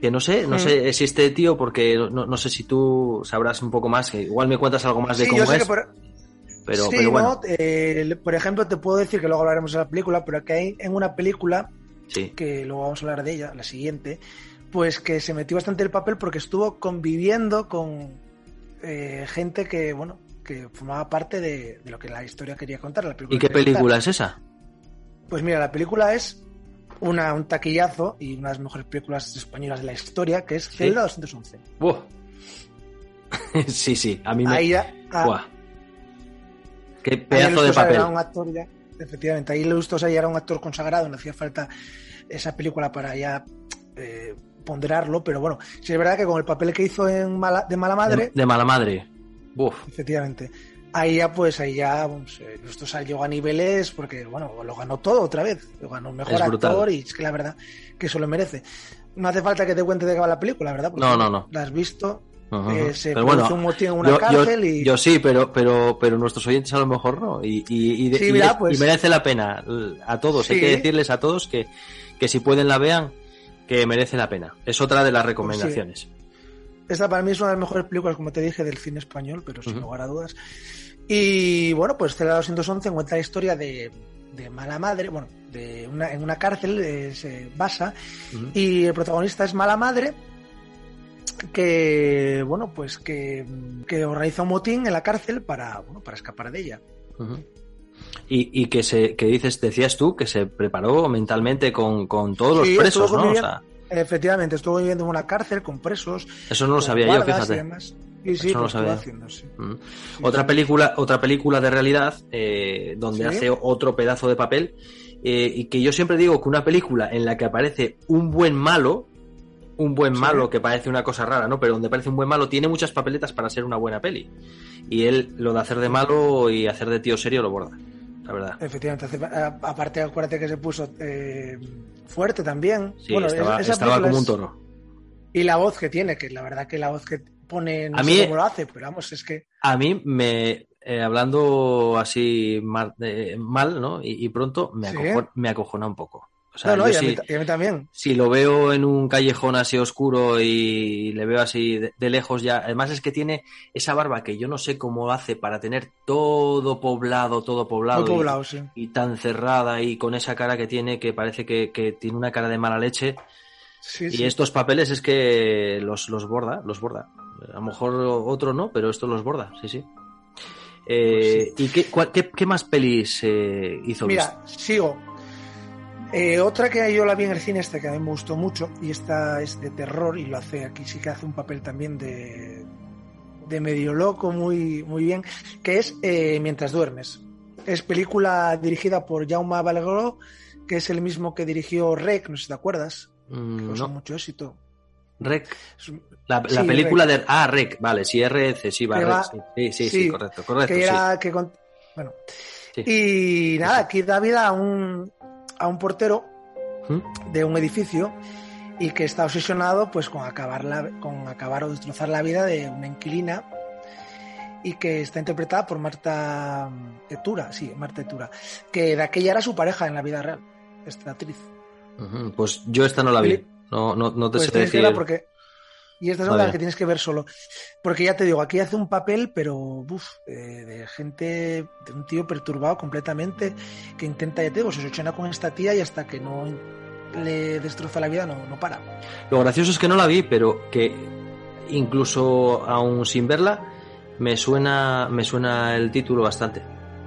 que no sé, no sé si este tío, porque no, no sé si tú sabrás un poco más, que igual me cuentas algo más de Sí, cómo yo sé es, que por, pero, sí, pero bueno, ¿no? Eh, por ejemplo, te puedo decir que luego hablaremos de la película, pero que hay en una película, sí. que luego vamos a hablar de ella, la siguiente, pues que se metió bastante el papel porque estuvo conviviendo con eh, gente que, bueno, que formaba parte de, de lo que la historia quería contar. La película ¿Y qué contar. película es esa? Pues mira, la película es una, un taquillazo y una de las mejores películas españolas de la historia, que es Sí. Celda 211. Buah. (laughs) sí, sí, a mí me... Ahí ya, ah, Buah. Qué pedazo de papel. Era un actor ya, efectivamente, ahí Luis Tosar ya era un actor consagrado, no hacía falta esa película para ya eh, ponderarlo, pero bueno, sí es verdad que con el papel que hizo en Mala- de Mala Madre, De, de mala madre. Uf. efectivamente, ahí ya pues ahí ya pues, eh, Luis Tosar llegó a niveles porque bueno, lo ganó todo otra vez, lo ganó mejor Es brutal. actor y es que la verdad que eso lo merece. No hace falta que te cuente de qué va la película, ¿verdad? Porque No, no, no. La has visto, eh, se Pero bueno, un motín en una yo, yo- cárcel y... yo sí, pero, pero, pero nuestros oyentes a lo mejor no. Y, y- y Sí, y mira, es- pues- merece la pena a todos. Hay Sí. que decirles a todos que, que si pueden la vean, que merece la pena. Es otra de las recomendaciones. Esta para mí es una de las mejores películas, como te dije, del cine español, pero sin lugar a dudas. Y bueno, pues Celda 211 cuenta la historia de, de mala madre, bueno, de una, en una cárcel eh, se basa, y el protagonista es mala madre que, bueno, pues que, que organiza un motín en la cárcel para, bueno, para escapar de ella. Y, y que se, que dices, decías tú, que se preparó mentalmente con, con todos Sí, los presos, ¿no? O sea, Efectivamente, estuvo viviendo en una cárcel con presos. eso no lo sabía yo, y fíjate. demás. Y sí, Eso no lo lo sabía. haciendo, sí. Mm. Sí, otra película otra película de realidad eh, donde hace otro pedazo de papel eh, y que yo siempre digo que una película en la que aparece un buen malo un buen malo que parece una cosa rara no pero donde aparece un buen malo tiene muchas papeletas para ser una buena peli y él lo de hacer de malo y hacer de tío serio lo borda la verdad Efectivamente, hace- aparte acuérdate que se puso eh, fuerte también. sí Bueno, estaba, esa estaba película como un toro Y la voz que tiene, que la verdad que la voz que pone, no A sé mí- cómo lo hace, pero vamos, es que a mí me eh, hablando así mal, eh, mal no y, y pronto me, Sí. me acojona un poco o sea, no, no, yo y a, mí, y a mí también. si lo veo en un callejón así oscuro y le veo así de, de lejos ya, además es que tiene esa barba que yo no sé cómo hace para tener todo poblado, todo poblado, Muy y- poblado, sí. y, tan cerrada y con esa cara que tiene que parece que, que tiene una cara de mala leche Sí, y sí. estos papeles es que los, los borda, los borda. A lo mejor otro no, pero esto los borda, sí, sí. Eh, ¿Y qué, cuál- qué, qué más pelis eh, hizo Luis? Mira, sigo. Eh, otra que yo la vi en el cine, esta que a mí me gustó mucho, y esta es de terror, y lo hace aquí, sí que hace un papel también de, de medio loco, muy, muy bien, que es eh, Mientras duermes. Es película dirigida por Jaume Balagueró, que es el mismo que dirigió Rec, no sé si te acuerdas, que Mm, causó no, mucho éxito. Rec. La, la Sí, película de. Ah, Rec, vale, sí, RC, sí, va, Que Rec, sí, sí, sí, sí, sí, correcto, correcto. que era que con- bueno y nada aquí da vida a un a un portero ¿Mm? de un edificio y que está obsesionado pues con acabar la, con acabar o destrozar la vida de una inquilina y que está interpretada por Marta Etura, sí, Marta Etura, que de aquella era su pareja en la vida real, esta actriz. Pues yo esta no la vi. No, no, no te Pues sé decir. porque y esta es bien. que tienes que ver solo. Porque ya te digo, aquí hace un papel, pero uf, eh, de gente, de un tío perturbado completamente, que intenta, ya te digo, se obsesiona con esta tía y hasta que no le destroza la vida no, no para. Lo gracioso es que no la vi, pero que incluso aún sin verla, me suena, me suena el título bastante.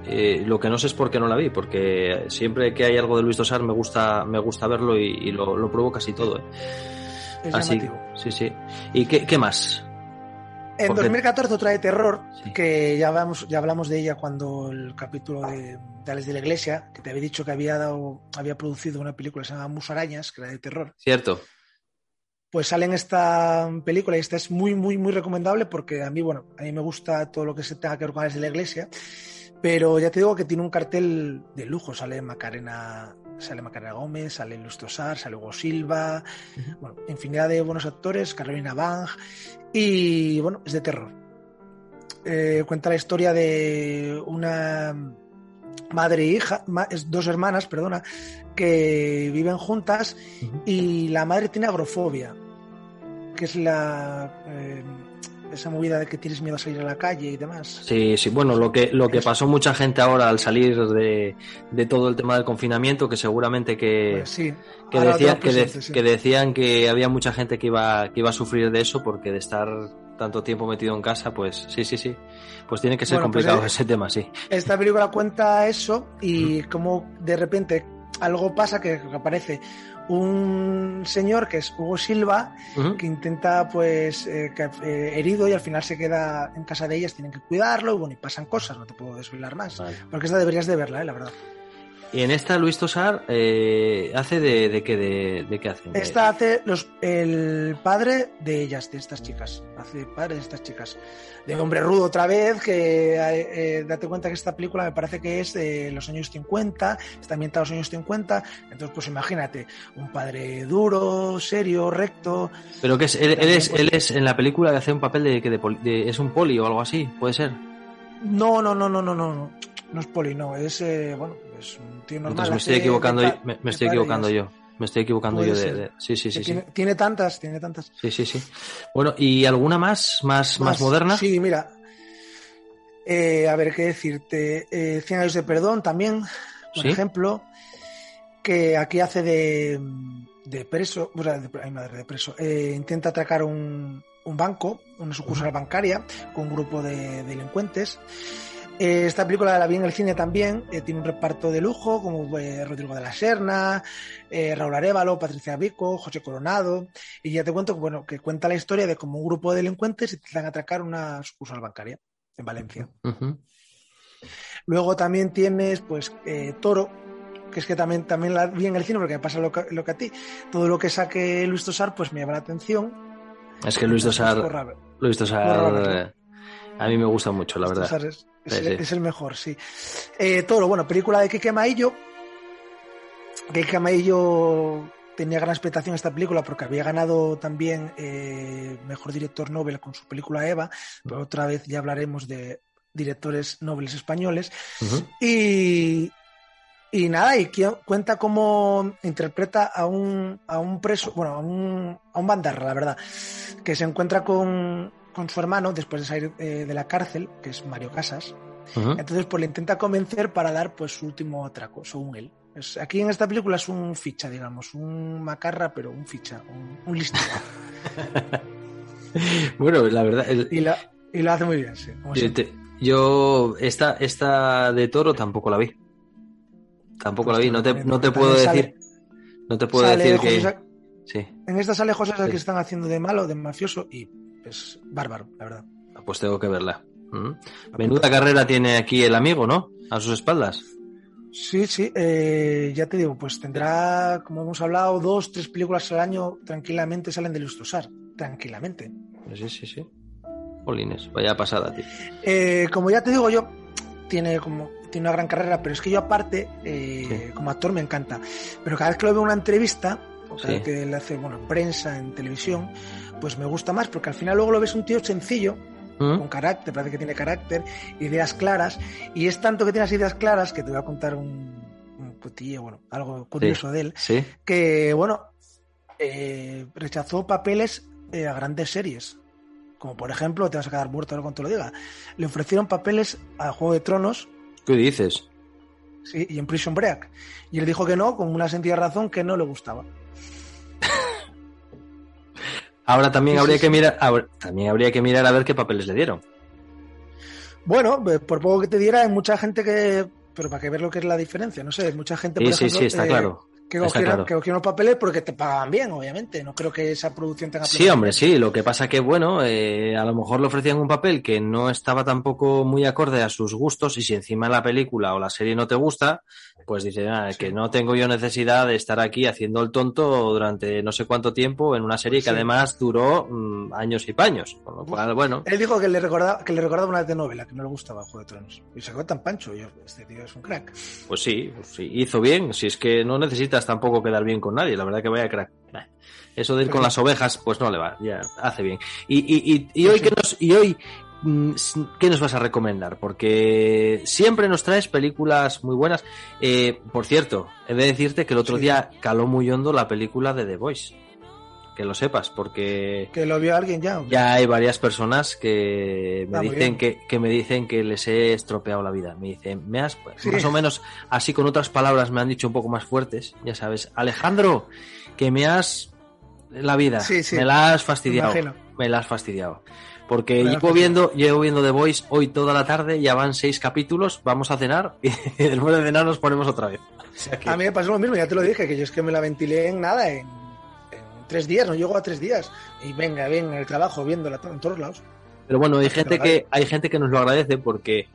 Eh, lo que no sé es por qué no la vi, porque siempre que hay algo de Luis Tosar me gusta, me gusta verlo y, y lo, lo, pruebo casi todo. ¿eh? Es Así, llamativo. sí, sí. ¿Y qué, qué más? En Porque- 2014 otra de terror, Sí. que ya hablamos, ya hablamos de ella cuando el capítulo de, de Alex de la Iglesia, que te había dicho que había dado, había producido una película que se llama Musarañas, que era de terror. Cierto. Pues sale en esta película y esta es muy, muy, muy recomendable porque a mí, bueno, a mí me gusta todo lo que se tenga que ver con Alex de la Iglesia, pero ya te digo que tiene un cartel de lujo. Sale Macarena, sale Macarena Gómez, sale Luis Tosar, sale Hugo Silva, bueno, infinidad de buenos actores, Carolina Bang, y bueno, es de terror. Eh, cuenta la historia de una madre e hija, dos hermanas, perdona, que viven juntas y la madre tiene agrofobia, que es la eh, esa movida de que tienes miedo a salir a la calle y demás. Sí, sí, bueno, lo que, lo que pasó mucha gente ahora al salir de, de todo el tema del confinamiento, que seguramente que, Pues sí, que, decía- que, de- presente, sí. que decían que había mucha gente que iba, que iba a sufrir de eso porque de estar tanto tiempo metido en casa, pues sí, sí, sí. Pues tiene que ser Bueno, pues, complicado eh, ese tema, sí. Esta película cuenta eso y como de repente algo pasa que aparece un señor que es Hugo Silva que intenta pues eh, que, eh, herido y al final se queda en casa de ellas, tienen que cuidarlo y bueno, y pasan cosas, no te puedo desvelar más. Vale. Porque esta deberías de verla, eh, la verdad. Y en esta Luis Tosar eh, hace de, de qué de, de qué hace. Esta hace los, el padre de ellas, de estas chicas. Hace padre de estas chicas. De hombre rudo otra vez, que eh, eh, date cuenta que esta película me parece que es de los años 50, está ambientada en los años 50. Entonces, pues imagínate, un padre duro, serio, recto. Pero que es, él, es, pues- él es en la película que hace un papel de que de de- es un poli o algo así, puede ser. No, no, no, no, no, no. No, es poli, no. Es, eh, bueno, es un tío normal. Entonces me estoy equivocando, de me, estoy equivocando yo. Me estoy equivocando yo de, sí, sí, sí, tiene, tantas, tiene tantas. Sí, sí, sí. Bueno, ¿y alguna más, más, más, moderna? Sí, mira. Eh, a ver, ¿qué decirte? Eh, 100 años de perdón también, por Sí. ejemplo, que aquí hace de, de preso, o sea, de, ay, madre, de preso, eh, intenta atracar un, un banco, una sucursal bancaria, con un grupo de delincuentes. Eh, esta película la vi en el cine también, eh, tiene un reparto de lujo, como eh, Rodrigo de la Serna, Raúl Arevalo, Patricia Vico, José Coronado, y ya te cuento que, bueno, que cuenta la historia de cómo un grupo de delincuentes intentan atracar una sucursal bancaria en Valencia. Luego también tienes, pues, Toro, que es que también, también la vi en el cine porque me pasa lo que, lo que a ti. Todo lo que saque Luis Tosar, pues me llama la atención. Es que Luis Tosar, corra- Luis Tosar, eh, a mí me gusta mucho, la verdad. Es, es Sí, el, sí. es el mejor, sí. Eh, Toro, bueno, película de Kike Maillo. Kike Maillo tenía gran expectación esta película porque había ganado también eh, Mejor Director Nobel con su película Eva, pero otra vez ya hablaremos de directores nobles españoles. Y, y nada, y cuenta cómo interpreta a un, a un preso, bueno, a un, a un bandarra, la verdad, que se encuentra con, con su hermano después de salir eh, de la cárcel, que es Mario Casas. Entonces, pues le intenta convencer para dar pues su último atraco, según él. Es- aquí en esta película es un ficha, digamos, un macarra, pero un ficha, un, un listo. (laughs) Bueno, la verdad, el- y, la, y lo hace muy bien, sí. yo, siempre. te- yo esta, esta de Toro tampoco la vi. Tampoco la vi, no te, no te puedo decir, no te puedo decir José que... Sa- Sí, En esta sale José Sí. que están haciendo de malo, de mafioso, y es bárbaro, la verdad. pues tengo que verla. Ujú. Menuda carrera tiene aquí el amigo, ¿no? A sus espaldas. Sí, sí, eh, ya te digo, pues tendrá, como hemos hablado, dos, tres películas al año tranquilamente salen de Lustosar, tranquilamente. Sí, sí, sí. Polines, vaya pasada, tío. Eh, como ya te digo yo, tiene como tiene una gran carrera, pero es que yo aparte, eh, como actor me encanta. Pero cada vez que lo veo en una entrevista, Sí. vez que le hace, bueno, en prensa, en televisión, pues me gusta más, porque al final luego lo ves un tío sencillo, ¿Mm? con carácter, parece que tiene carácter, ideas claras, y es tanto que tiene las ideas claras que te voy a contar un, un cotillo, bueno, algo curioso de él, Sí. que, bueno, eh, rechazó papeles eh, a grandes series. Como por ejemplo, te vas a quedar muerto ahora cuando te lo diga. Le ofrecieron papeles a Juego de Tronos, ¿Qué dices? Sí, y en Prison Break. Y él dijo que no, con una sencilla razón que no le gustaba. Ahora también Sí, habría sí, que mirar, ahora- también habría que mirar a ver qué papeles le dieron. Bueno, eh, por poco que te diera, hay mucha gente que. Pero para que ver lo que es la diferencia, no sé, mucha gente, por Sí, sí, sí, está eh, claro. Que, cogieron, claro. que cogieron los papeles porque te pagaban bien, obviamente. No creo que esa producción tenga Sí, hombre, sí. Lo que pasa que, bueno, eh, a lo mejor le ofrecían un papel que no estaba tampoco muy acorde a sus gustos y si encima la película o la serie no te gusta, pues dice, ah, que no tengo yo necesidad de estar aquí haciendo el tonto durante no sé cuánto tiempo en una serie que Sí. además duró mm, años y paños. Con lo cual, bueno, Él dijo que le recordaba, que le recordaba una telenovela, que no le gustaba Juego de Tronos. Y se quedó tan pancho. Yo, este tío es un crack. pues sí, pues sí, hizo bien. Si es que no necesitas tampoco quedar bien con nadie, la verdad que vaya crack. Eso de ir con las ovejas, pues no le va, ya hace bien. Y, y, y, y hoy, que nos, y hoy, mm, ¿qué nos vas a recomendar? Porque siempre nos traes películas muy buenas. Eh, por cierto, he de decirte que el otro Sí. día caló muy hondo la película de The Voice. Que lo sepas, porque Que lo vio alguien ya. ya hay varias personas que me Ah, dicen que, que me dicen que les he estropeado la vida. Me dicen, me has, (laughs) Sí. más o menos, así con otras palabras me han dicho un poco más fuertes, ya sabes, Alejandro, que me has la vida, Sí, sí. me la has fastidiado, Me la has fastidiado. Porque llevo fastidiado. viendo, llevo viendo The Voice hoy toda la tarde, ya van seis capítulos, vamos a cenar (laughs) y después de cenar nos ponemos otra vez. O sea que- A mí me pasó lo mismo, ya te lo dije, que yo es que me la ventilé en nada, en tres días, no llego a tres días. Y venga, venga, en el trabajo, viéndola en todos lados. Pero bueno, hay Te gente que hay gente que nos lo agradece porque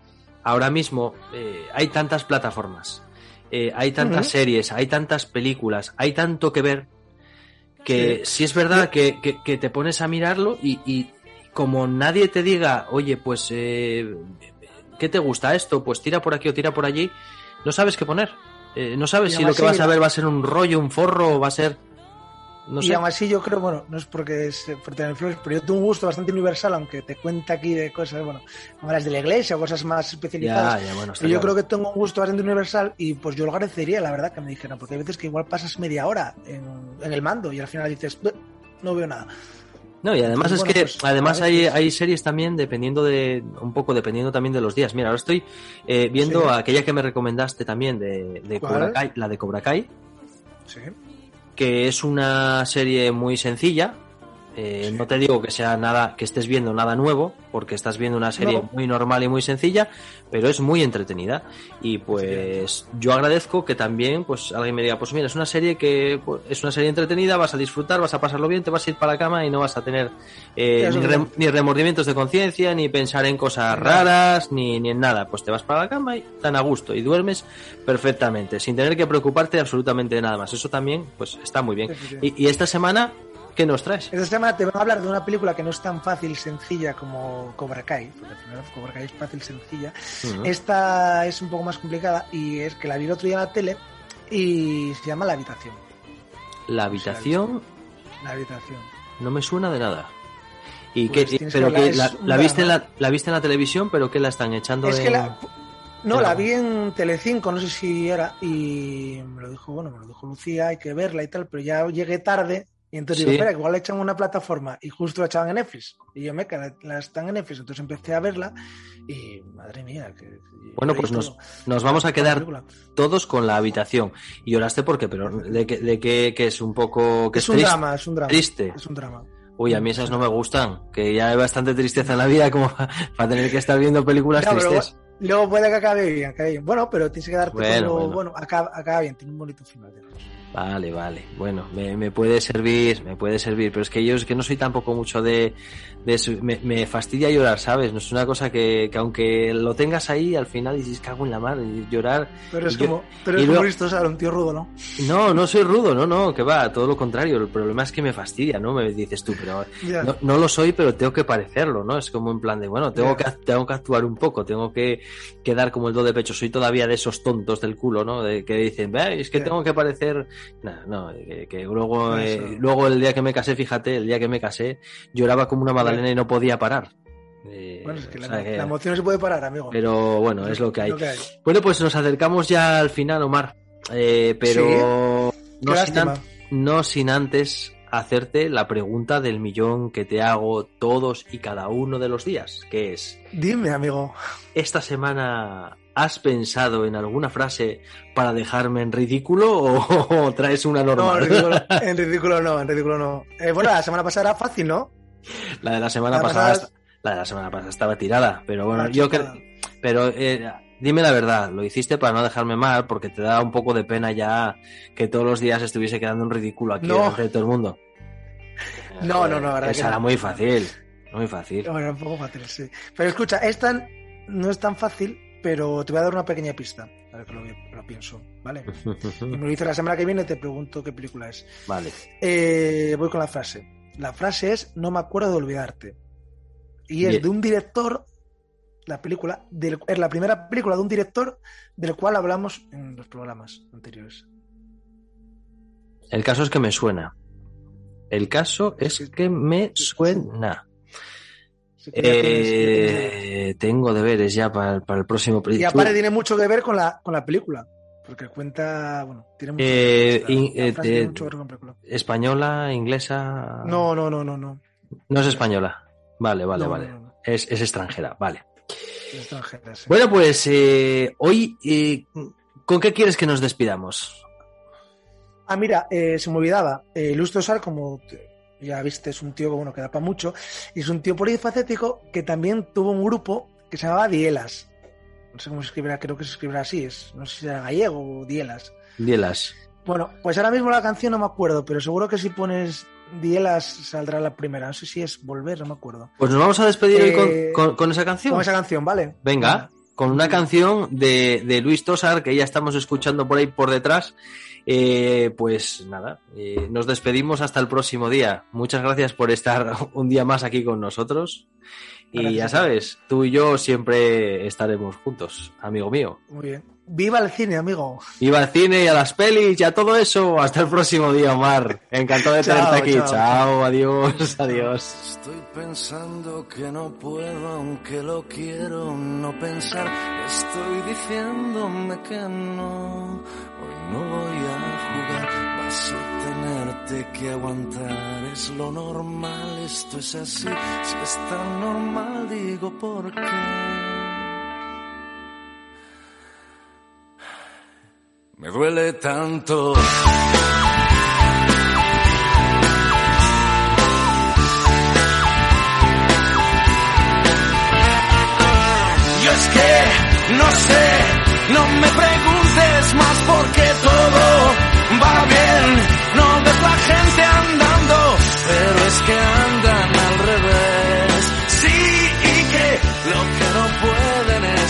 ahora mismo eh, hay tantas plataformas, eh, hay tantas series, hay tantas películas, hay tanto que ver que si es verdad que, que- que te pones a mirarlo y, y como nadie te diga, oye, pues eh, ¿qué te gusta esto? Pues tira por aquí o tira por allí, no sabes qué poner. No sabes si lo que vas a ver va a ser un rollo, un forro o va a ser no y aún así yo creo, bueno, no es porque es por tener flores, pero yo tengo un gusto bastante universal, aunque te cuenta aquí de cosas, bueno, como las de la iglesia o cosas más Ya, especializadas. ya, bueno, está Pero yo claro. creo que tengo un gusto bastante universal y pues yo lo agradecería, la verdad, que me dijeran, porque hay veces que igual pasas media hora en, en el mando y al final dices, "Buh, no veo nada. No, y además Bueno, es que pues, además hay, hay series también dependiendo de un poco dependiendo también de los días. Mira, ahora estoy eh, viendo Sí. aquella que me recomendaste también de, de ¿Cuál? Cobra Kai, la de Cobra Kai, Sí. Que es una serie muy sencilla. Eh, Sí. No te digo que sea nada, que estés viendo nada nuevo, porque estás viendo una serie No. muy normal y muy sencilla, pero es muy entretenida. Y pues yo agradezco que también, pues alguien me diga, pues mira, es una serie que pues, es una serie entretenida, vas a disfrutar, vas a pasarlo bien, te vas a ir para la cama y no vas a tener eh, ni, rem- ni remordimientos de conciencia, ni pensar en cosas raras, ni, ni en nada. Pues te vas para la cama y tan a gusto y duermes perfectamente, sin tener que preocuparte absolutamente de nada más. Eso también, pues está muy bien. Y esta semana, ¿qué nos traes? Esta semana te van a hablar de una película que no es tan fácil, sencilla como Cobra Kai, porque al final Cobra Kai es fácil, sencilla. Esta es un poco más complicada y es que la vi el otro día en la tele y se llama La Habitación. La habitación La Habitación. no me suena de nada. ¿Y Pues qué- tienes pero que la, viste en la, la viste en la televisión, pero que la están echando Es en- que la... No, la- vi en Telecinco, no sé si era, y me lo dijo, bueno, me lo dijo Lucía, hay que verla y tal, pero ya llegué tarde, y entonces Sí. digo, espera, igual la echan en una plataforma, y justo la echaban en Netflix, y yo, meca, la, la están en Netflix, entonces empecé a verla, y madre mía, que... Bueno, pues nos, nos vamos a quedar todos con la habitación. Y lloraste porque, pero de que, de que, que es un poco que es, Es un triste. drama, es un drama. triste. Es un drama. Uy, a mí esas no me gustan, que ya hay bastante tristeza en la vida como para tener que estar viendo películas pero tristes. Luego puede que acabe bien, acabe bien. Bueno, pero tienes que darte Bueno, todo- bueno. bueno, acaba, acaba bien, tiene un bonito final. Vale, vale. Bueno, me, me puede servir, me puede servir, pero es que yo es que no soy tampoco mucho de. Me, me fastidia llorar, ¿sabes? No es una cosa que, que aunque lo tengas ahí, al final dices, cago en la mar, y llorar. Pero es Y yo- como, pero es como ¿sabes? Un tío rudo, ¿no? No, no soy rudo, no, no, que va, todo lo contrario. El problema es que me fastidia, ¿no? Me dices tú, pero Ya. no, no lo soy, pero tengo que parecerlo, ¿no? Es como en plan de, bueno, tengo, que, tengo que actuar un poco, tengo que, que dar como el do de pecho. Soy todavía de esos tontos del culo, ¿no? De que dicen, "Ve, es que tengo que parecer. No, no, que, que luego, Eso. eh, luego el día que me casé, fíjate, el día que me casé, lloraba como una magdalena y no podía parar. Eh, Bueno, es que la, sea que- la emoción no se puede parar, amigo. pero bueno, es lo que hay. Lo que hay. Bueno, pues nos acercamos ya al final, Omar. Eh, pero no, sin an- no sin antes hacerte la pregunta del millón que te hago todos y cada uno de los días, que es, Dime, amigo. esta semana has pensado en alguna frase para dejarme en ridículo o, (laughs) traes una No, normal? en ridículo, (laughs) en ridículo no, en ridículo no. Eh, bueno, la semana pasada era fácil, ¿no? La de la semana La pasada, pasada- la de la semana pasada estaba tirada, pero bueno, yo creo, pero eh, dime la verdad, lo hiciste para no dejarme mal, porque te da un poco de pena ya que todos los días estuviese quedando en ridículo aquí No. de todo el mundo. (laughs) No, no, no, la verdad Esa que era no. muy fácil, muy fácil. Bueno, era un poco fácil, sí. Pero escucha, esta no es tan fácil, pero te voy a dar una pequeña pista. A ver que lo, lo pienso, ¿vale? (laughs) Y me lo dices la semana que viene, te pregunto qué película es. vale. Eh, voy con la frase. La frase es No me acuerdo de olvidarte. Y es Bien. de un director, la película, del- es la primera película de un director del cual hablamos en los programas anteriores. El caso es que me suena. El caso es que me suena. Tienes- Eh, tengo deberes ya para, para el próximo Y aparte tiene mucho que ver con la, con la película. Porque cuenta, bueno, tiene mucho Eh, eh, tiene mucho la película. española, inglesa. No, no, no, no, no. No es española. Vale, vale, No, vale. no, no. Es, es extranjera, vale. Es extranjera, sí. Bueno, pues eh, hoy, eh, ¿con qué quieres que nos despidamos? Ah, mira, eh, se me olvidaba. Eh, Tosar, como ya viste, es un tío que, bueno, que da para mucho. Y es un tío polifacético que también tuvo un grupo que se llamaba Dielas. No sé cómo se escribirá, creo que se escribirá así. Es, no sé si era gallego o Dielas. Dielas. Bueno, pues ahora mismo la canción no me acuerdo, pero seguro que si pones Dielas saldrá la primera. No sé si es Volver, no me acuerdo. Pues nos vamos a despedir hoy Eh, con, con- con esa canción. Con esa canción, ¿vale? Venga, con una canción de, de Luis Tosar que ya estamos escuchando por ahí por detrás. Eh, pues nada, eh, nos despedimos hasta el próximo día. Muchas gracias por estar (laughs) un día más aquí con nosotros. Y ya sabes, tú y yo siempre estaremos juntos, amigo mío. Muy bien. ¡Viva el cine, amigo! Iba al cine y a las pelis y a todo eso. Hasta el próximo día, Omar. Encantado de (laughs) Chao, tenerte aquí. chao, chao adiós, (laughs) adiós. Estoy pensando que no puedo, aunque lo quiero no pensar. Estoy diciéndome que no, hoy no voy a tenerte que aguantar, es lo normal, esto es así. Si es tan normal, digo por qué. Me duele tanto. Yo es que no sé, no me preguntes más porque todo va bien. No ves la gente andando, pero es que andan al revés. Sí, y que lo que no pueden es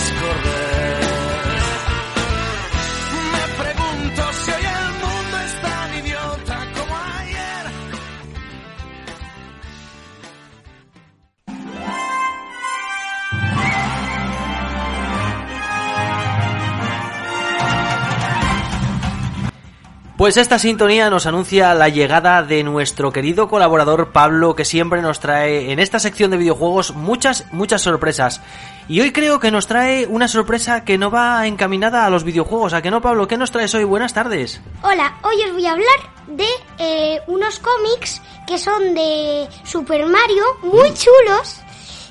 Pues esta sintonía nos anuncia la llegada de nuestro querido colaborador Pablo, que siempre nos trae en esta sección de videojuegos muchas, muchas sorpresas. Y hoy creo que nos trae una sorpresa que no va encaminada a los videojuegos. ¿A que no, Pablo? ¿Qué nos traes hoy? Buenas tardes. Hola, hoy os voy a hablar de eh, unos cómics que son de Super Mario, muy chulos,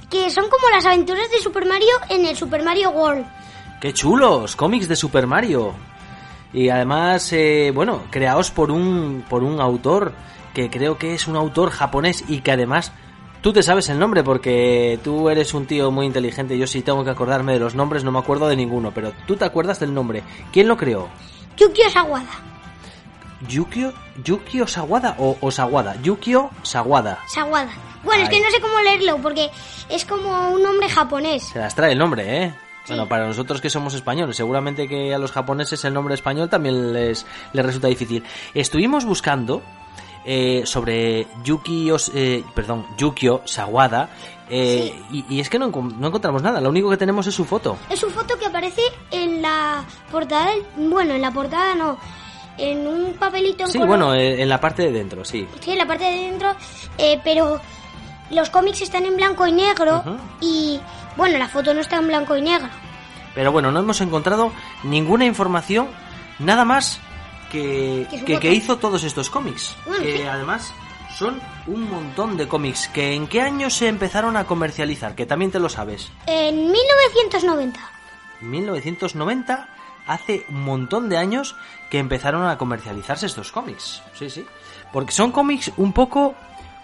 que son como las aventuras de Super Mario en el Super Mario World. ¡Qué chulos! Cómics de Super Mario. Y además, eh, bueno, creados por un, por un autor que creo que es un autor japonés y que además tú te sabes el nombre porque tú eres un tío muy inteligente. Yo sí tengo que acordarme de los nombres, no me acuerdo de ninguno, pero tú te acuerdas del nombre. ¿ Quién lo creó? Yukio Sawada. ¿Yukio, Yukio Sawada o Osawada? Yukio Sawada. Sawada. Bueno, es que no sé cómo leerlo porque es como un nombre japonés. Se las trae el nombre, ¿eh? Bueno, para nosotros que somos españoles, seguramente que a los japoneses el nombre español también les, les resulta difícil. Estuvimos buscando eh, sobre Yuki, Os- eh, perdón, Yukio Sawada eh, y, y es que no, no encontramos nada, lo único que tenemos es su foto. Es su foto que aparece en la portada, bueno, en la portada no, en un papelito en Sí, color- bueno, eh, en la parte de dentro, sí. Sí, en la parte de dentro, eh, pero los cómics están en blanco y negro y, bueno, la foto no está en blanco y negro. Pero bueno, no hemos encontrado ninguna información, nada más que, Que hizo todos estos cómics. Bueno, que sí. además son un montón de cómics. que ¿En qué año se empezaron a comercializar? Que también te lo sabes. En 1990. 1990, hace un montón de años que empezaron a comercializarse estos cómics. Sí, sí. Porque son cómics un poco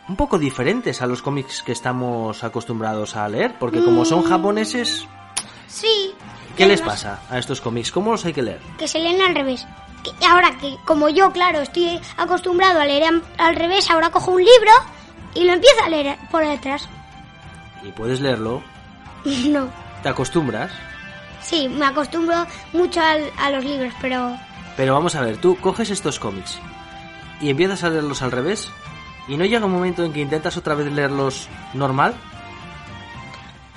un poco diferentes a los cómics que estamos acostumbrados a leer, porque como son Mm. japoneses, Sí. ¿qué les pasa a estos cómics? ¿Cómo los hay que leer? Que se leen al revés. Que ahora que, como yo, claro, estoy acostumbrado a leer al revés, ahora cojo un libro y lo empiezo a leer por detrás. Y puedes leerlo, (laughs) no. te acostumbras, Sí, me acostumbro mucho al- a los libros, pero pero vamos a ver, tú coges estos cómics y empiezas a leerlos al revés, y no llega un momento en que intentas otra vez leerlos normal,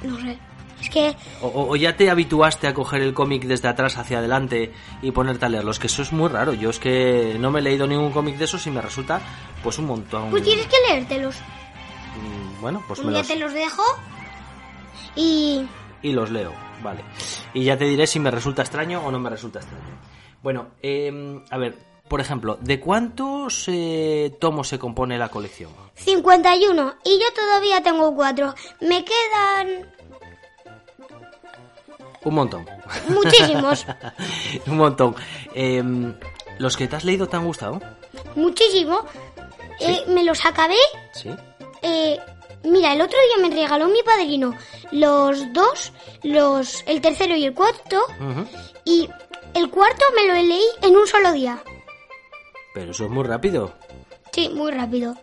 no sé. Es que o, o- ya te habituaste a coger el cómic desde atrás hacia adelante y ponerte a leerlos, que eso es muy raro. Yo es que no me he leído ningún cómic de esos y me resulta pues un montón. pues tienes que leértelos. Mm, Bueno, pues me los, te los dejo y y los leo, vale. Y ya te diré si me resulta extraño o no me resulta extraño. Bueno, eh, a ver, por ejemplo, ¿de cuántos eh, tomos se compone la colección? 51 y yo todavía tengo cuatro. Me quedan Un montón. muchísimos, (laughs) un montón. Eh, ¿Los que te has leído te han gustado? muchísimo. Eh, me los acabé. Sí. eh, mira, el otro día me regaló mi padrino los dos, los el tercero y el cuarto y el cuarto me lo leí en un solo día. Pero eso es muy rápido. Sí, muy rápido.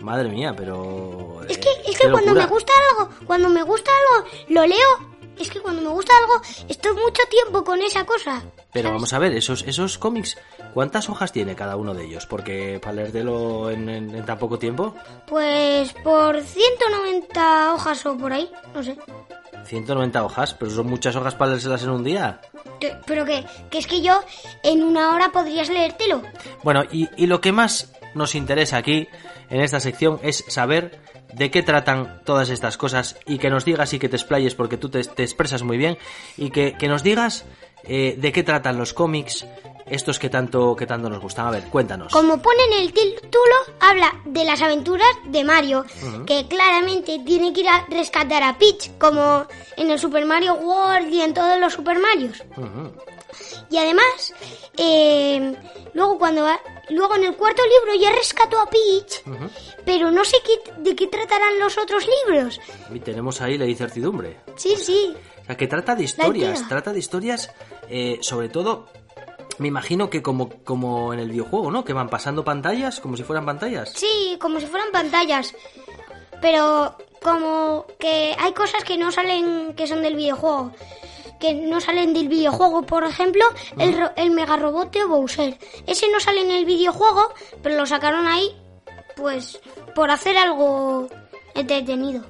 Madre mía, pero... Es eh, que, es que cuando me gusta algo, cuando me gusta algo, lo leo. Es que cuando me gusta algo, estoy mucho tiempo con esa cosa. Pero ¿sabes? vamos a ver, esos, esos cómics, ¿cuántas hojas tiene cada uno de ellos? Porque para leértelo en, en- en tan poco tiempo, Pues por 190 hojas o por ahí, no sé. 190 hojas, pero son muchas hojas para leérselas en un día. Pero que, que es que yo en una hora podrías leértelo. Bueno, y, y lo que más nos interesa aquí, en esta sección, es saber de qué tratan todas estas cosas y que nos digas y que te explayes porque tú te, te expresas muy bien y que, que nos digas eh, de qué tratan los cómics, estos que tanto, que tanto nos gustan. A ver, cuéntanos. Como pone en el título, habla de las aventuras de Mario, que claramente tiene que ir a rescatar a Peach, como en el Super Mario World y en todos los Super Marios. Y además, eh, luego cuando va- luego en el cuarto libro ya rescató a Peach, pero no sé qué, de qué tratarán los otros libros. Y tenemos ahí la incertidumbre. Sí, sí. O sea, que trata de historias, trata de historias, eh, sobre todo, me imagino que como, como en el videojuego, ¿no? Que van pasando pantallas, como si fueran pantallas. Sí, como si fueran pantallas. Pero como que hay cosas que no salen, que son del videojuego. Que no salen del videojuego, por ejemplo, el, ro- el mega robot de Bowser. Ese no sale en el videojuego, pero lo sacaron ahí, pues, por hacer algo entretenido.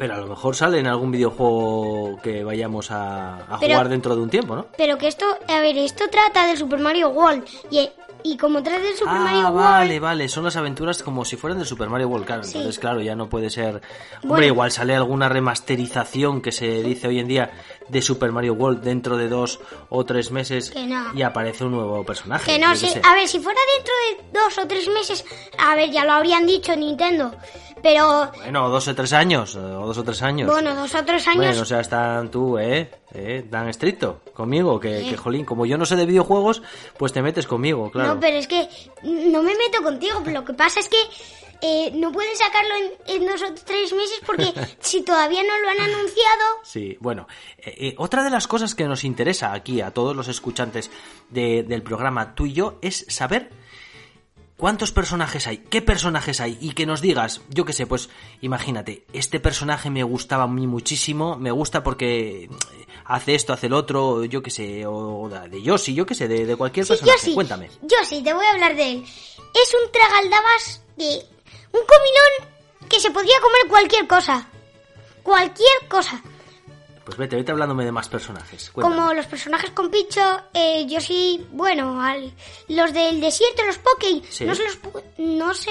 Pero a lo mejor sale en algún videojuego que vayamos a, a Pero- jugar dentro de un tiempo, ¿no? Pero que esto, a ver, esto trata del Super Mario World. Y, y como trata del Super ah, Mario vale, World, vale, son las aventuras como si fueran del Super Mario World, claro. Sí. Entonces, claro, ya no puede ser... Hombre, Bueno. igual sale alguna remasterización que se dice hoy en día de Super Mario World dentro de dos o tres meses Que no. y aparece un nuevo personaje. que no sé. A ver, si fuera dentro de dos o tres meses, a ver, ya lo habrían dicho Nintendo. Pero, Bueno, dos o tres años, o dos o tres años. bueno, dos o tres años. Bueno, o sea, están tú, ¿eh? ¿Eh? Tan estricto conmigo, que, que, jolín, como yo no sé de videojuegos, pues te metes conmigo, claro. No, pero es que no me meto contigo. Lo que pasa es que eh, no pueden sacarlo en, en dos o tres meses porque (laughs) si todavía no lo han anunciado. Sí, bueno, eh, eh, otra de las cosas que nos interesa aquí a todos los escuchantes de- del programa, tú y yo, es saber cuántos personajes hay, qué personajes hay, y que nos digas, yo qué sé, pues imagínate, este personaje me gustaba a mí muchísimo, me gusta porque hace esto, hace el otro, yo qué sé, o de Yoshi, yo qué sé, de, de cualquier Sí, personaje, sí. cuéntame. Yo sí, te voy a hablar de él. Es un tragaldabas de. Un comilón que se podría comer cualquier cosa. Cualquier cosa. Pues vete, vete hablándome de más personajes. cuéntame. Como los personajes con picho, eh, yo sí, bueno, al- los del desierto, los Poké, Sí. no se los no sé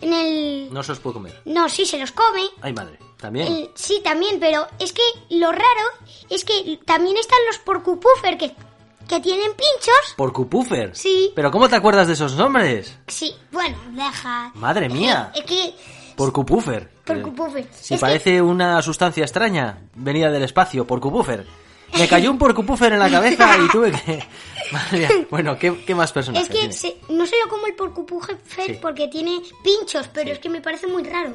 en el No se los puedo comer. no, sí se los come. Ay, madre, también. El- sí, también, pero es que lo raro es que también están los porcupuffer que que tienen pinchos. Porcupuffer. Sí. Pero ¿cómo te acuerdas de esos nombres? Sí, bueno, deja. Madre mía. Es que. Porcupuffer. Porcupuffer. Si Es parece una sustancia extraña, venida del espacio, porcupuffer. Me cayó un porcupuffer en la cabeza y (laughs) tuve que... (laughs) Bueno, ¿qué, qué más Que, personajes es que tiene? se- no se lo como el porcupuffer Sí. porque tiene pinchos, pero Sí. es que me parece muy raro.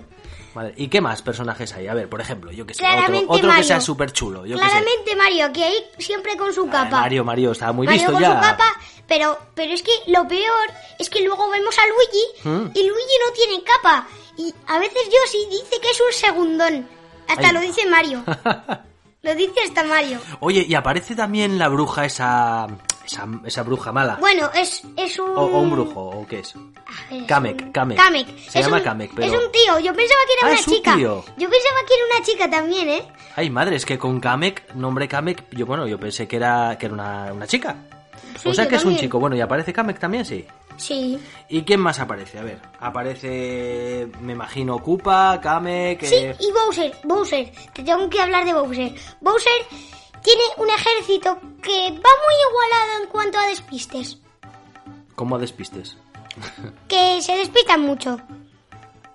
Vale, ¿Y qué más personajes hay? A ver, por ejemplo, yo que sé, otro, Claramente otro que Mario. sea súper chulo. Yo que sé. Claramente Mario, que ahí siempre con su Ah, capa. Mario, Mario, está muy Mario visto con ya. su capa, pero, pero es que lo peor es que luego vemos a Luigi Mm. y Luigi no tiene capa. Y a veces Yoshi dice que es un segundón. Hasta Ay. lo dice Mario. (laughs) lo dice hasta Mario. Oye, y aparece también la bruja esa... Esa, esa bruja mala. Bueno, es, es un... o, o un brujo, ¿o qué es? Ver, Kamek, un- Kamek. Kamek. Se Es llama un- Kamek, pero- Es un tío. Yo pensaba que era Ah, una es un chica. tío. Yo pensaba que era una chica también, ¿eh? Ay, madre, es que con Kamek, nombre Kamek, yo bueno, yo pensé que era, que era una, una chica. Sí, o sea que es un chico. Bueno, ¿y aparece Kamek también? Sí. Sí. ¿Y quién más aparece? A ver, aparece, me imagino, Koopa, Kamek... Sí, eh, y Bowser, Bowser, te tengo que hablar de Bowser. Bowser tiene un ejército que va muy igualado en cuanto a despistes. ¿Cómo despistes? (laughs) Que se despistan mucho.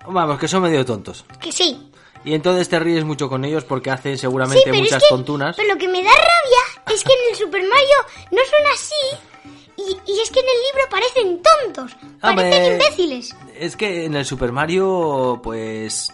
Vamos, que son medio tontos. Que sí. Y entonces te ríes mucho con ellos porque hacen Sí, seguramente muchas es que tontunas. pero lo que me da rabia es que en el Super Mario no son así. Y, y es que en el libro parecen tontos. Parecen imbéciles. Es que en el Super Mario, pues...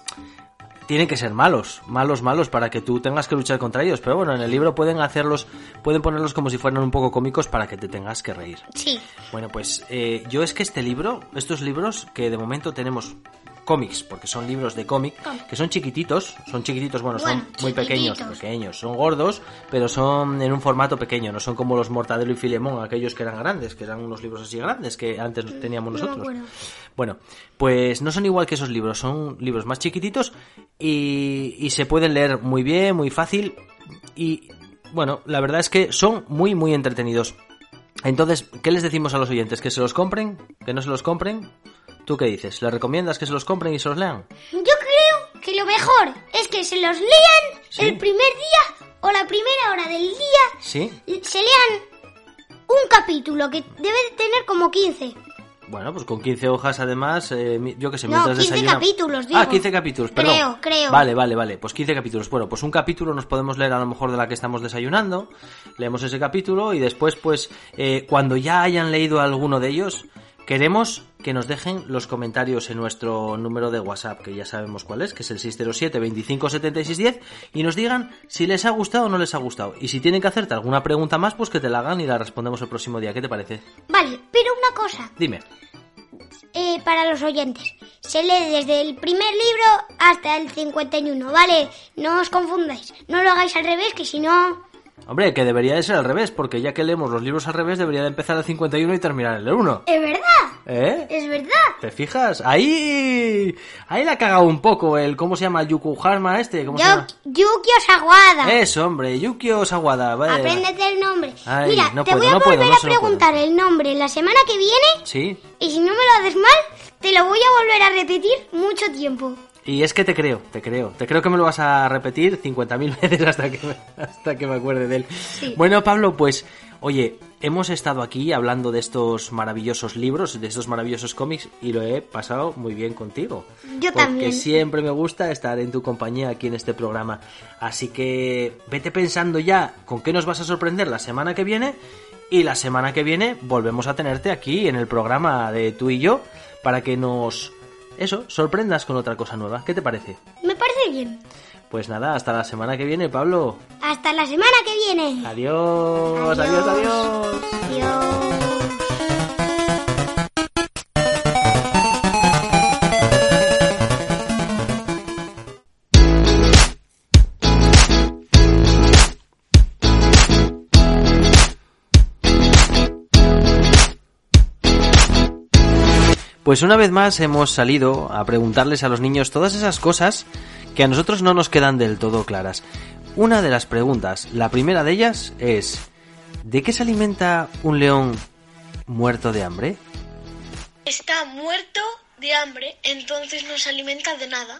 Tienen que ser malos, malos, malos, para que tú tengas que luchar contra ellos. Pero bueno, en el libro pueden hacerlos, pueden ponerlos como si fueran un poco cómicos para que te tengas que reír. Sí. Bueno, pues eh, yo es que este libro, estos libros que de momento tenemos cómics, porque son libros de cómic, Cómic. que son chiquititos, son chiquititos, bueno, Bueno, son muy pequeños, pequeños, son gordos, pero son en un formato pequeño, no son como los Mortadelo y Filemón, aquellos que eran grandes, que eran unos libros así grandes que antes teníamos Mm, no me nosotros. Bueno, pues no son igual que esos libros, son libros más chiquititos y, y se pueden leer muy bien, muy fácil y bueno, la verdad es que son muy, muy entretenidos. Entonces, ¿qué les decimos a los oyentes? ¿Que se los compren? ¿Que no se los compren? ¿Tú qué dices? ¿Les recomiendas que se los compren y se los lean? Yo creo que lo mejor es que se los lean Sí. el primer día o la primera hora del día. ¿Sí? Se lean un capítulo que debe de tener como 15. Bueno, pues con 15 hojas además, eh, yo qué sé, No, mientras 15 desayunamos- capítulos, digo. Ah, 15 capítulos, perdón. Creo, creo. Vale, vale, vale, pues 15 capítulos. Bueno, pues un capítulo nos podemos leer a lo mejor de la que estamos desayunando, leemos ese capítulo y después, pues, eh, cuando ya hayan leído alguno de ellos, queremos que nos dejen los comentarios en nuestro número de WhatsApp, que ya sabemos cuál es, que es el 607 25 76 10, y nos digan si les ha gustado o no les ha gustado. Y si tienen que hacerte alguna pregunta más, pues que te la hagan y la respondemos el próximo día. ¿Qué te parece? Vale, pero una cosa, Dime. eh, para los oyentes. Se lee desde el primer libro hasta el 51, ¿vale? No os confundáis. No lo hagáis al revés, que si no... Hombre, que debería de ser al revés, porque ya que leemos los libros al revés, debería de empezar el 51 y terminar el 1. Es verdad, ¿Eh? es verdad. ¿Te fijas? Ahí... Ahí la ha cagado un poco el... ¿Cómo se llama? Yukuharma este. ¿Cómo se Yo, llama? Yukio Sawada. Eso, hombre. Yukio Sawada. Vale. Apréndete el nombre. Ay, Mira, no te puedo, voy a no puedo, volver no a se puedo. preguntar el nombre la semana que viene Sí. y si no me lo haces mal, te lo voy a volver a repetir mucho tiempo. Y es que te creo, te creo. Te creo que me lo vas a repetir 50.000 (laughs) veces hasta que, me, hasta que me acuerde de él. Sí. Bueno, Pablo, pues, oye, hemos estado aquí hablando de estos maravillosos libros, de estos maravillosos cómics, y lo he pasado muy bien contigo. Yo porque también. siempre me gusta estar en tu compañía aquí en este programa. Así que vete pensando ya con qué nos vas a sorprender la semana que viene. Y la semana que viene volvemos a tenerte aquí en el programa de tú y yo para que nos eso, sorprendas con otra cosa nueva. ¿Qué te parece? Me parece bien. Pues nada, hasta la semana que viene, Pablo. Hasta la semana que viene. Adiós, adiós, adiós. Adiós. Pues una vez más hemos salido a preguntarles a los niños todas esas cosas que a nosotros no nos quedan del todo claras. Una de las preguntas, la primera de ellas es, ¿de qué se alimenta un león muerto de hambre? Está muerto de hambre, entonces no se alimenta de nada.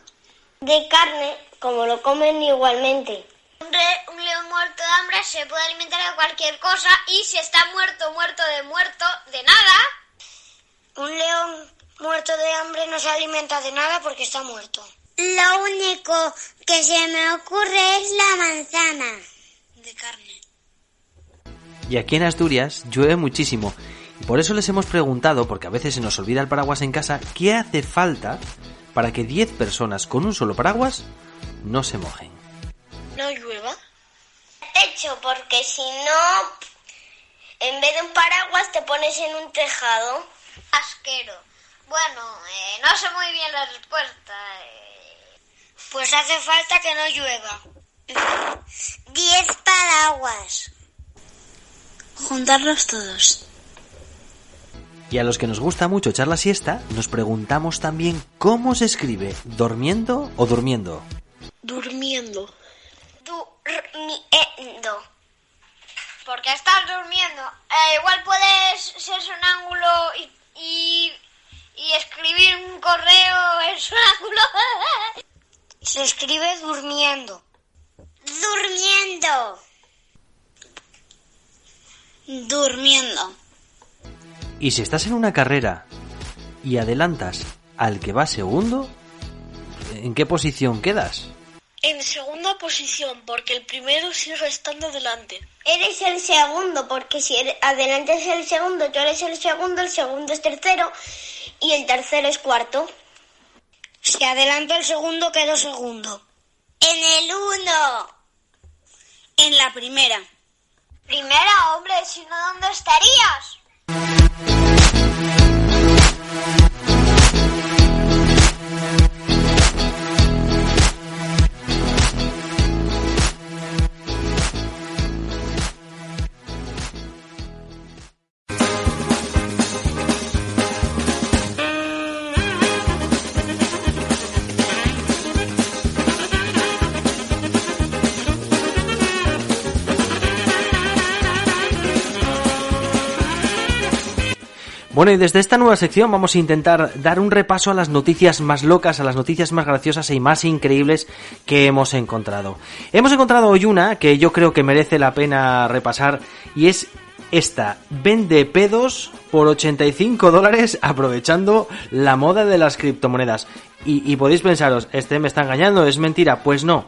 De carne, como lo comen igualmente. Un, re- un león muerto de hambre se puede alimentar de cualquier cosa y si está muerto, muerto de muerto, de nada. Un león muerto de hambre no se alimenta de nada porque está muerto. Lo único que se me ocurre es la manzana. De carne. Y aquí en Asturias llueve muchísimo. Y por eso les hemos preguntado, porque a veces se nos olvida el paraguas en casa, ¿qué hace falta para que 10 personas con un solo paraguas no se mojen? No llueva. Techo, porque si no, en vez de un paraguas te pones en un tejado. Asquero. Bueno, eh, no sé muy bien la respuesta. eh. Pues hace falta que no llueva. (laughs) Diez paraguas. Juntarlos todos. Y a los que nos gusta mucho echar la siesta, nos preguntamos también cómo se escribe, dormiendo o durmiendo. Durmiendo. Durmiendo. Porque estás durmiendo. Eh, igual puedes ser sonámbulo y, y, y escribir un correo en sonámbulo. (laughs) Se escribe durmiendo. Durmiendo. Durmiendo. Y si estás en una carrera y adelantas al que va segundo, ¿en qué posición quedas? En segunda posición, porque el primero sigue estando delante. Eres el segundo, porque si adelante es el segundo, tú eres el segundo, el segundo es tercero y el tercero es cuarto. Si adelanta el segundo, quedó segundo. En el uno. En la primera. Primera, hombre, si no, ¿dónde estarías? Bueno, y desde esta nueva sección vamos a intentar dar un repaso a las noticias más locas, a las noticias más graciosas y más increíbles que hemos encontrado. Hemos encontrado hoy una que yo creo que merece la pena repasar y es esta. Vende pedos por 85 dólares aprovechando la moda de las criptomonedas. Y, podéis pensaros, este me está engañando, es mentira. Pues no.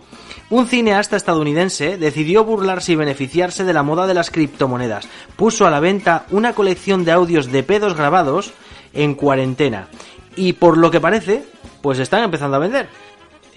Un cineasta estadounidense decidió burlarse y beneficiarse de la moda de las criptomonedas. Puso a la venta una colección de audios de pedos grabados en cuarentena. Y por lo que parece, pues están empezando a vender.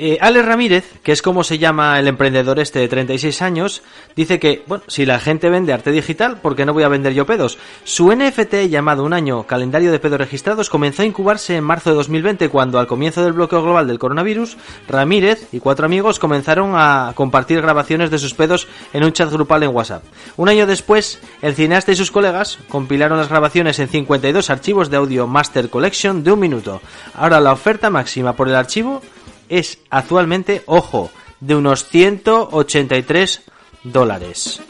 Eh, Alex Ramírez, que es como se llama el emprendedor este de 36 años, dice que, bueno, si la gente vende arte digital, ¿por qué no voy a vender yo pedos? Su NFT, llamado Un Año Calendario de Pedos Registrados, comenzó a incubarse en marzo de 2020, cuando al comienzo del bloqueo global del coronavirus, Ramírez y cuatro amigos comenzaron a compartir grabaciones de sus pedos en un chat grupal en WhatsApp. Un año después, el cineasta y sus colegas compilaron las grabaciones en 52 archivos de audio Master Collection de un minuto. Ahora la oferta máxima por el archivo es actualmente, ojo, de unos 183 dólares.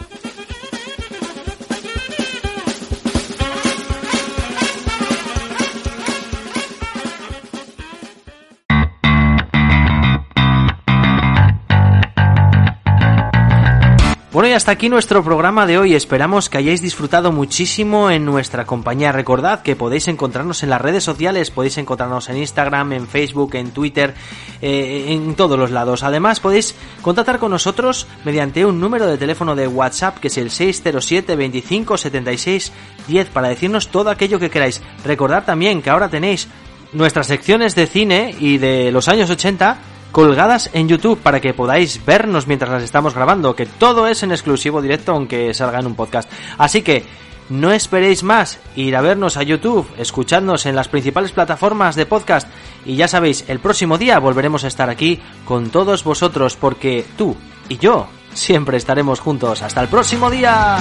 Bueno, y hasta aquí nuestro programa de hoy. Esperamos que hayáis disfrutado muchísimo en nuestra compañía. Recordad que podéis encontrarnos en las redes sociales, podéis encontrarnos en Instagram, en Facebook, en Twitter, eh, en todos los lados. Además, podéis contactar con nosotros mediante un número de teléfono de WhatsApp que es el 607 25 76 10 para decirnos todo aquello que queráis. Recordad también que ahora tenéis nuestras secciones de cine y de los años 80 colgadas en YouTube para que podáis vernos mientras las estamos grabando, que todo es en exclusivo directo aunque salga en un podcast. Así que no esperéis más, ir a vernos a YouTube, escuchadnos en las principales plataformas de podcast y ya sabéis, el próximo día volveremos a estar aquí con todos vosotros porque tú y yo siempre estaremos juntos. Hasta el próximo día.